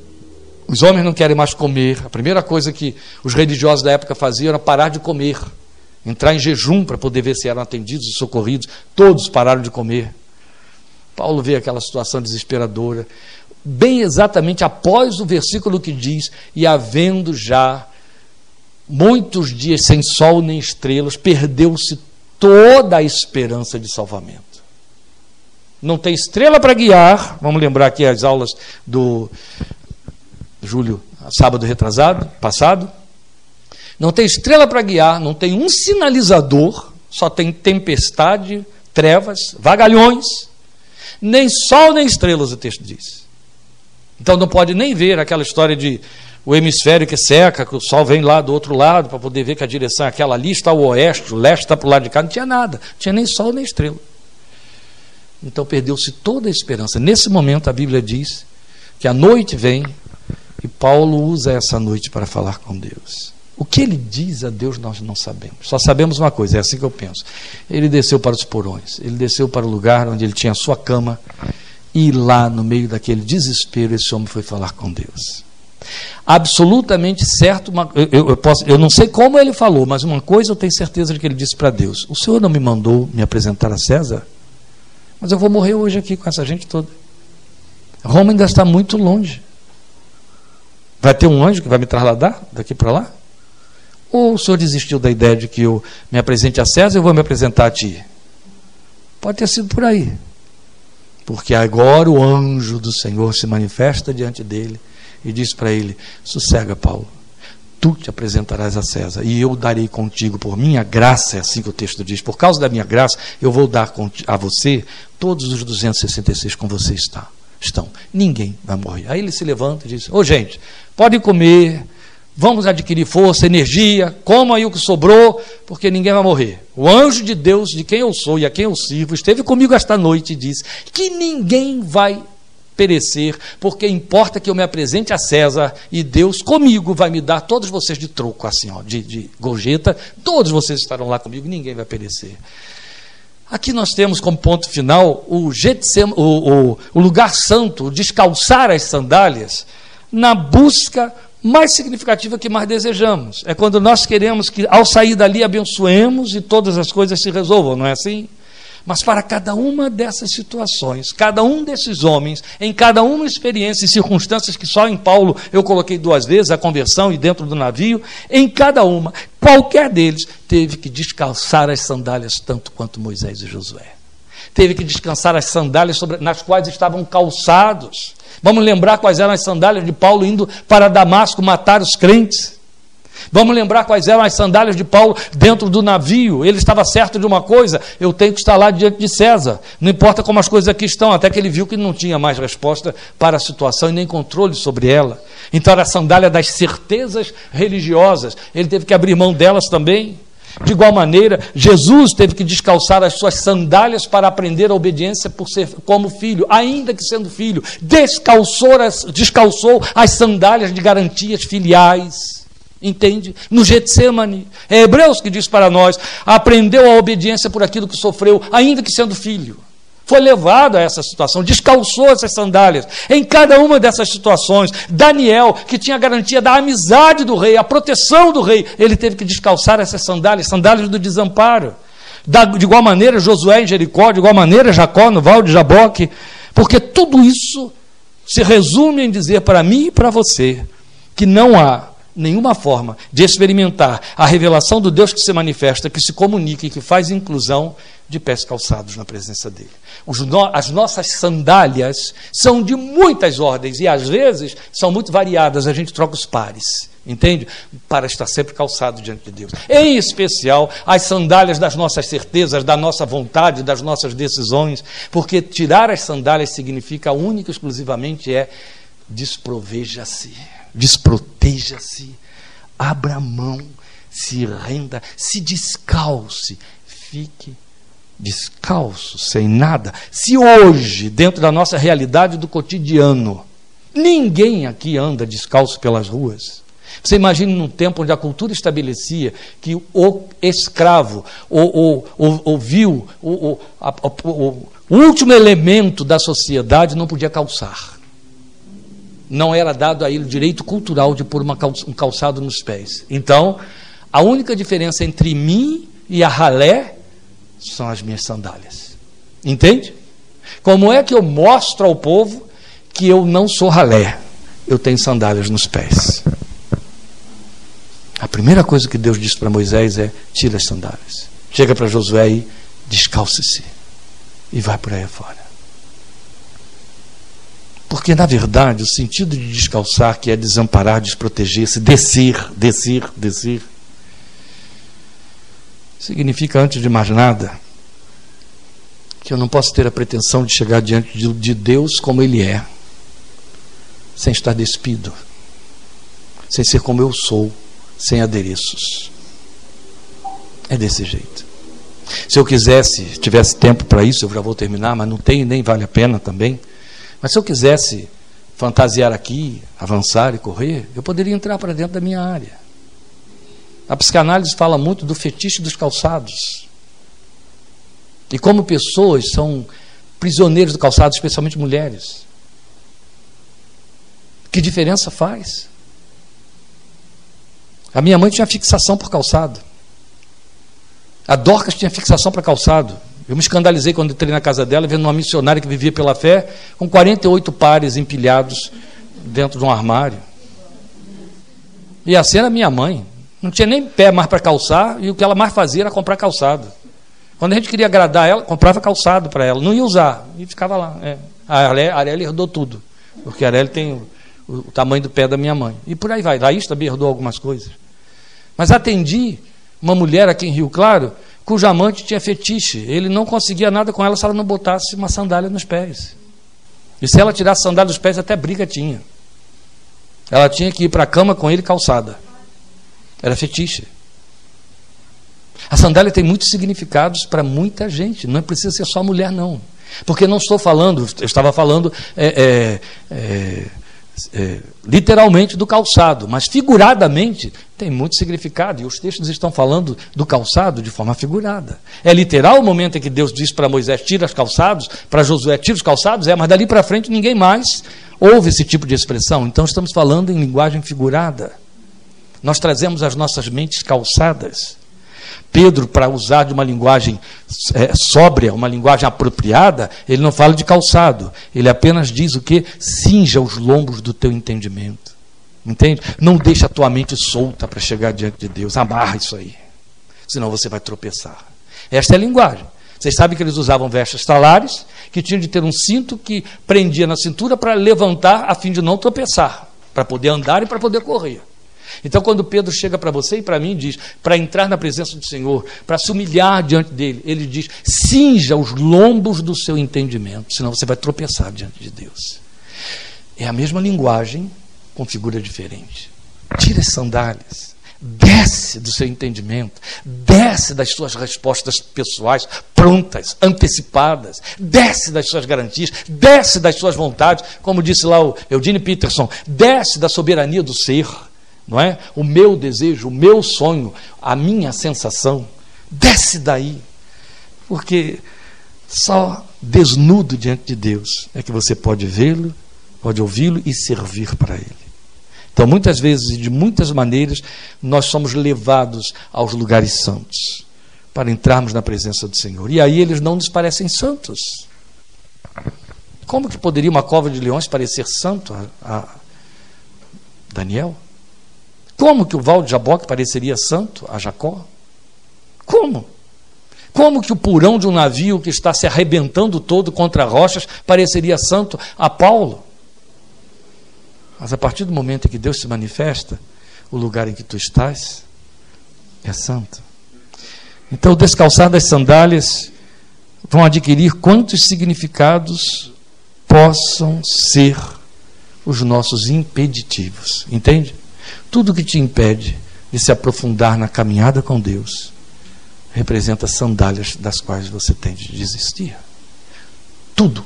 Os homens não querem mais comer. A primeira coisa que os religiosos da época faziam era parar de comer, entrar em jejum para poder ver se eram atendidos e socorridos. Todos pararam de comer. Paulo vê aquela situação desesperadora, bem exatamente após o versículo que diz: E havendo já muitos dias sem sol nem estrelas, perdeu-se toda a esperança de salvamento não tem estrela para guiar. Vamos lembrar aqui as aulas do Júlio, sábado retrasado, passado. Não tem estrela para guiar, não tem um sinalizador, só tem tempestade, trevas, vagalhões, nem sol nem estrelas, o texto diz. Então não pode nem ver aquela história de o hemisfério que seca, que o sol vem lá do outro lado para poder ver que a direção é aquela ali, está o oeste, o leste está para o lado de cá, não tinha nada, não tinha nem sol nem estrela. Então perdeu-se toda a esperança. Nesse momento a Bíblia diz que a noite vem e Paulo usa essa noite para falar com Deus. O que ele diz a Deus nós não sabemos. Só sabemos uma coisa, é assim que eu penso. Ele desceu para os porões, ele desceu para o lugar onde ele tinha a sua cama, e lá no meio daquele desespero esse homem foi falar com Deus. Absolutamente certo, uma, eu, eu, posso, eu não sei como ele falou, mas uma coisa eu tenho certeza de que ele disse para Deus: O Senhor não me mandou me apresentar a César? Mas eu vou morrer hoje aqui com essa gente toda. Roma ainda está muito longe. Vai ter um anjo que vai me trasladar daqui para lá? Ou o senhor desistiu da ideia de que eu me apresente a César e eu vou me apresentar a ti? Pode ter sido por aí. Porque agora o anjo do Senhor se manifesta diante dele e diz para ele: Sossega, Paulo, tu te apresentarás a César e eu darei contigo por minha graça, é assim que o texto diz, por causa da minha graça, eu vou dar a você todos os 266 com você está, estão. Ninguém vai morrer. Aí ele se levanta e diz: Ô oh, gente, pode comer, Vamos adquirir força, energia, coma aí o que sobrou, porque ninguém vai morrer. O anjo de Deus, de quem eu sou e a quem eu sirvo, esteve comigo esta noite e disse que ninguém vai perecer, porque importa que eu me apresente a César e Deus comigo vai me dar todos vocês de troco, assim, ó, de, de gorjeta, todos vocês estarão lá comigo, ninguém vai perecer. Aqui nós temos como ponto final o, Getsem, o, o, o lugar santo, descalçar as sandálias, na busca mais significativa que mais desejamos. É quando nós queremos que, ao sair dali, abençoemos e todas as coisas se resolvam, não é assim? Mas para cada uma dessas situações, cada um desses homens, em cada uma experiência e circunstâncias que só em Paulo eu coloquei duas vezes, a conversão e dentro do navio, em cada uma, qualquer deles teve que descalçar as sandálias tanto quanto Moisés e Josué. Teve que descansar as sandálias sobre, nas quais estavam calçados Vamos lembrar quais eram as sandálias de Paulo indo para Damasco matar os crentes. Vamos lembrar quais eram as sandálias de Paulo dentro do navio. Ele estava certo de uma coisa: eu tenho que estar lá diante de César. Não importa como as coisas aqui estão, até que ele viu que não tinha mais resposta para a situação e nem controle sobre ela. Então era a sandália das certezas religiosas. Ele teve que abrir mão delas também. De igual maneira, Jesus teve que descalçar as suas sandálias para aprender a obediência por ser como filho, ainda que sendo filho, descalçou as, descalçou as sandálias de garantias filiais. Entende? No Getsemane. É Hebreus que diz para nós: aprendeu a obediência por aquilo que sofreu, ainda que sendo filho foi levado a essa situação, descalçou essas sandálias. Em cada uma dessas situações, Daniel, que tinha a garantia da amizade do rei, a proteção do rei, ele teve que descalçar essas sandálias, sandálias do desamparo. de igual maneira, Josué em Jericó, de igual maneira, Jacó no Val de Jaboque, porque tudo isso se resume em dizer para mim e para você que não há nenhuma forma de experimentar a revelação do Deus que se manifesta, que se comunica e que faz inclusão de pés calçados na presença dele. No, as nossas sandálias são de muitas ordens e às vezes são muito variadas, a gente troca os pares. Entende? Para estar sempre calçado diante de Deus. Em especial, as sandálias das nossas certezas, da nossa vontade, das nossas decisões, porque tirar as sandálias significa única e exclusivamente é desproveja-se desproteja-se, abra mão, se renda, se descalce, fique descalço, sem nada. Se hoje, dentro da nossa realidade do cotidiano, ninguém aqui anda descalço pelas ruas. Você imagine num tempo onde a cultura estabelecia que o escravo, o, o, o, vil, o, o último elemento da sociedade não podia calçar não era dado a ele o direito cultural de pôr uma um calçado nos pés. Então, a única diferença entre mim e a ralé são as minhas sandálias. Entende? Como é que eu mostro ao povo que eu não sou ralé? Eu tenho sandálias nos pés. A primeira coisa que Deus disse para Moisés é: tira as sandálias. Chega para Josué e descalce-se. E vai por aí fora. Porque, na verdade, o sentido de descalçar, que é desamparar, desproteger-se, descer, descer, descer, significa, antes de mais nada, que eu não posso ter a pretensão de chegar diante de Deus como Ele é, sem estar despido. sem ser como eu sou, sem adereços. É desse jeito. Se eu quisesse, tivesse tempo para isso, eu já vou terminar, mas não tem nem vale a pena também. Mas se eu quisesse fantasiar aqui, avançar e correr, eu poderia entrar para dentro da minha área. A psicanálise fala muito do fetiche dos calçados. E como pessoas são prisioneiros do calçado, especialmente mulheres. Que diferença faz? A minha mãe tinha fixação por calçado. A Dorcas tinha fixação para calçado. Eu me escandalizei quando entrei na casa dela, vendo uma missionária que vivia pela fé, com 48 pares empilhados dentro de um armário. E a cena minha mãe. Não tinha nem pé mais para calçar, e o que ela mais fazia era comprar calçado. Quando a gente queria agradar ela, comprava calçado para ela. Não ia usar, e ficava lá. É. A Arely herdou tudo, porque a Arely tem o, o, tamanho do pé da minha mãe. E por aí vai. Laís também herdou algumas coisas. Mas atendi uma mulher aqui em Rio Claro cujo amante tinha fetiche. Ele não conseguia nada com ela se ela não botasse uma sandália nos pés. E se ela tirasse sandália dos pés, até briga tinha. Ela tinha que ir para a cama com ele calçada. Era fetiche. A sandália tem muitos significados para muita gente. Não precisa ser só mulher, não. Porque não estou falando, eu estava falando é, é, é, é, literalmente do calçado, mas figuradamente tem muito significado, e os textos estão falando do calçado de forma figurada. É literal o momento em que Deus diz para Moisés: tira os calçados, para Josué: tira os calçados, é, mas dali para frente ninguém mais ouve esse tipo de expressão. Então estamos falando em linguagem figurada. Nós trazemos as nossas mentes calçadas. Pedro, para usar de uma linguagem é, sóbria, uma linguagem apropriada, ele não fala de calçado. Ele apenas diz o que? Cinja os lombos do teu entendimento. Entende? Não deixa a tua mente solta para chegar diante de Deus. Amarra isso aí. Senão você vai tropeçar. Esta é a linguagem. Vocês sabem que eles usavam vestes talares, que tinham de ter um cinto que prendia na cintura para levantar a fim de não tropeçar, para poder andar e para poder correr. Então, quando Pedro chega para você e para mim diz, para entrar na presença do Senhor, para se humilhar diante dele, ele diz: cinja os lombos do seu entendimento, senão você vai tropeçar diante de Deus. É a mesma linguagem, com figura diferente. Tira as sandálias. Desce do seu entendimento, desce das suas respostas pessoais prontas, antecipadas, desce das suas garantias, desce das suas vontades, como disse lá o Eugene Peterson, desce da soberania do ser não é? O meu desejo, o meu sonho, a minha sensação, desce daí. Porque só desnudo diante de Deus é que você pode vê-lo, pode ouvi-lo e servir para ele. Então, muitas vezes e de muitas maneiras, nós somos levados aos lugares santos para entrarmos na presença do Senhor. E aí eles não nos parecem santos. Como que poderia uma cova de leões parecer santo a, a Daniel? Como que o Val de Jaboque pareceria santo a Jacó? Como? Como que o purão de um navio que está se arrebentando todo contra rochas pareceria santo a Paulo? Mas a partir do momento em que Deus se manifesta, o lugar em que tu estás é santo. Então, o descalçar das sandálias vão adquirir quantos significados possam ser os nossos impeditivos. Entende? Tudo que te impede de se aprofundar na caminhada com Deus representa sandálias das quais você tem de desistir. Tudo.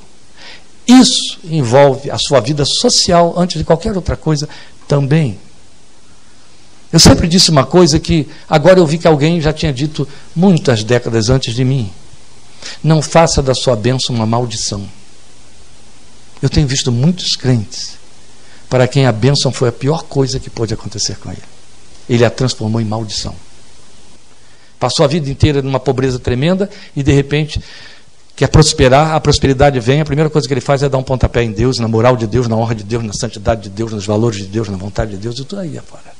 Isso envolve a sua vida social antes de qualquer outra coisa também. Eu sempre disse uma coisa que agora eu vi que alguém já tinha dito muitas décadas antes de mim. Não faça da sua bênção uma maldição. Eu tenho visto muitos crentes para quem a bênção foi a pior coisa que pôde acontecer com ele. Ele a transformou em maldição. Passou a vida inteira numa pobreza tremenda e de repente quer prosperar, a prosperidade vem, a primeira coisa que ele faz é dar um pontapé em Deus, na moral de Deus, na honra de Deus, na santidade de Deus, nos valores de Deus, na vontade de Deus e tudo aí afora.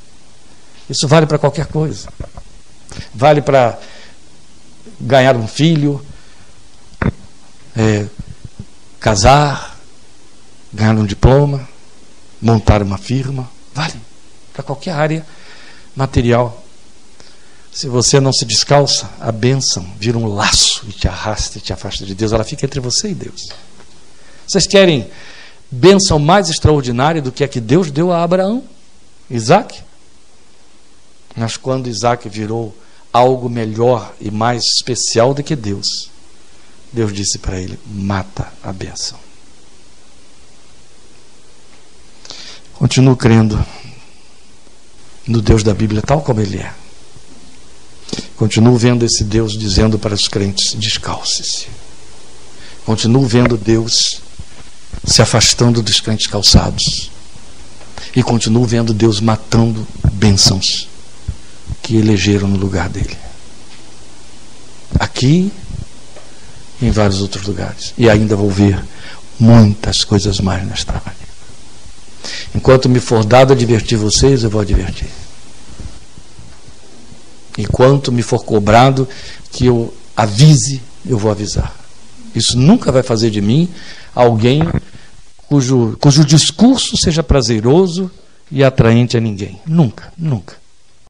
Isso vale para qualquer coisa. Vale para ganhar um filho, é, casar, ganhar um diploma, montar uma firma, vale para qualquer área material. Se você não se descalça, a bênção vira um laço e te arrasta e te afasta de Deus. Ela fica entre você e Deus. Vocês querem bênção mais extraordinária do que a que Deus deu a Abraão? Isaac. Mas quando Isaac virou algo melhor e mais especial do que Deus, Deus disse para ele: mata a bênção. Continuo crendo no Deus da Bíblia tal como ele é. Continuo vendo esse Deus dizendo para os crentes: descalce-se. Continuo vendo Deus se afastando dos crentes calçados. E continuo vendo Deus matando bênçãos que elegeram no lugar dele. Aqui em vários outros lugares. E ainda vou ver muitas coisas mais nesta área. Enquanto me for dado advertir vocês, eu vou advertir. Enquanto me for cobrado que eu avise, eu vou avisar. Isso nunca vai fazer de mim alguém cujo, cujo discurso seja prazeroso e atraente a ninguém. Nunca, nunca.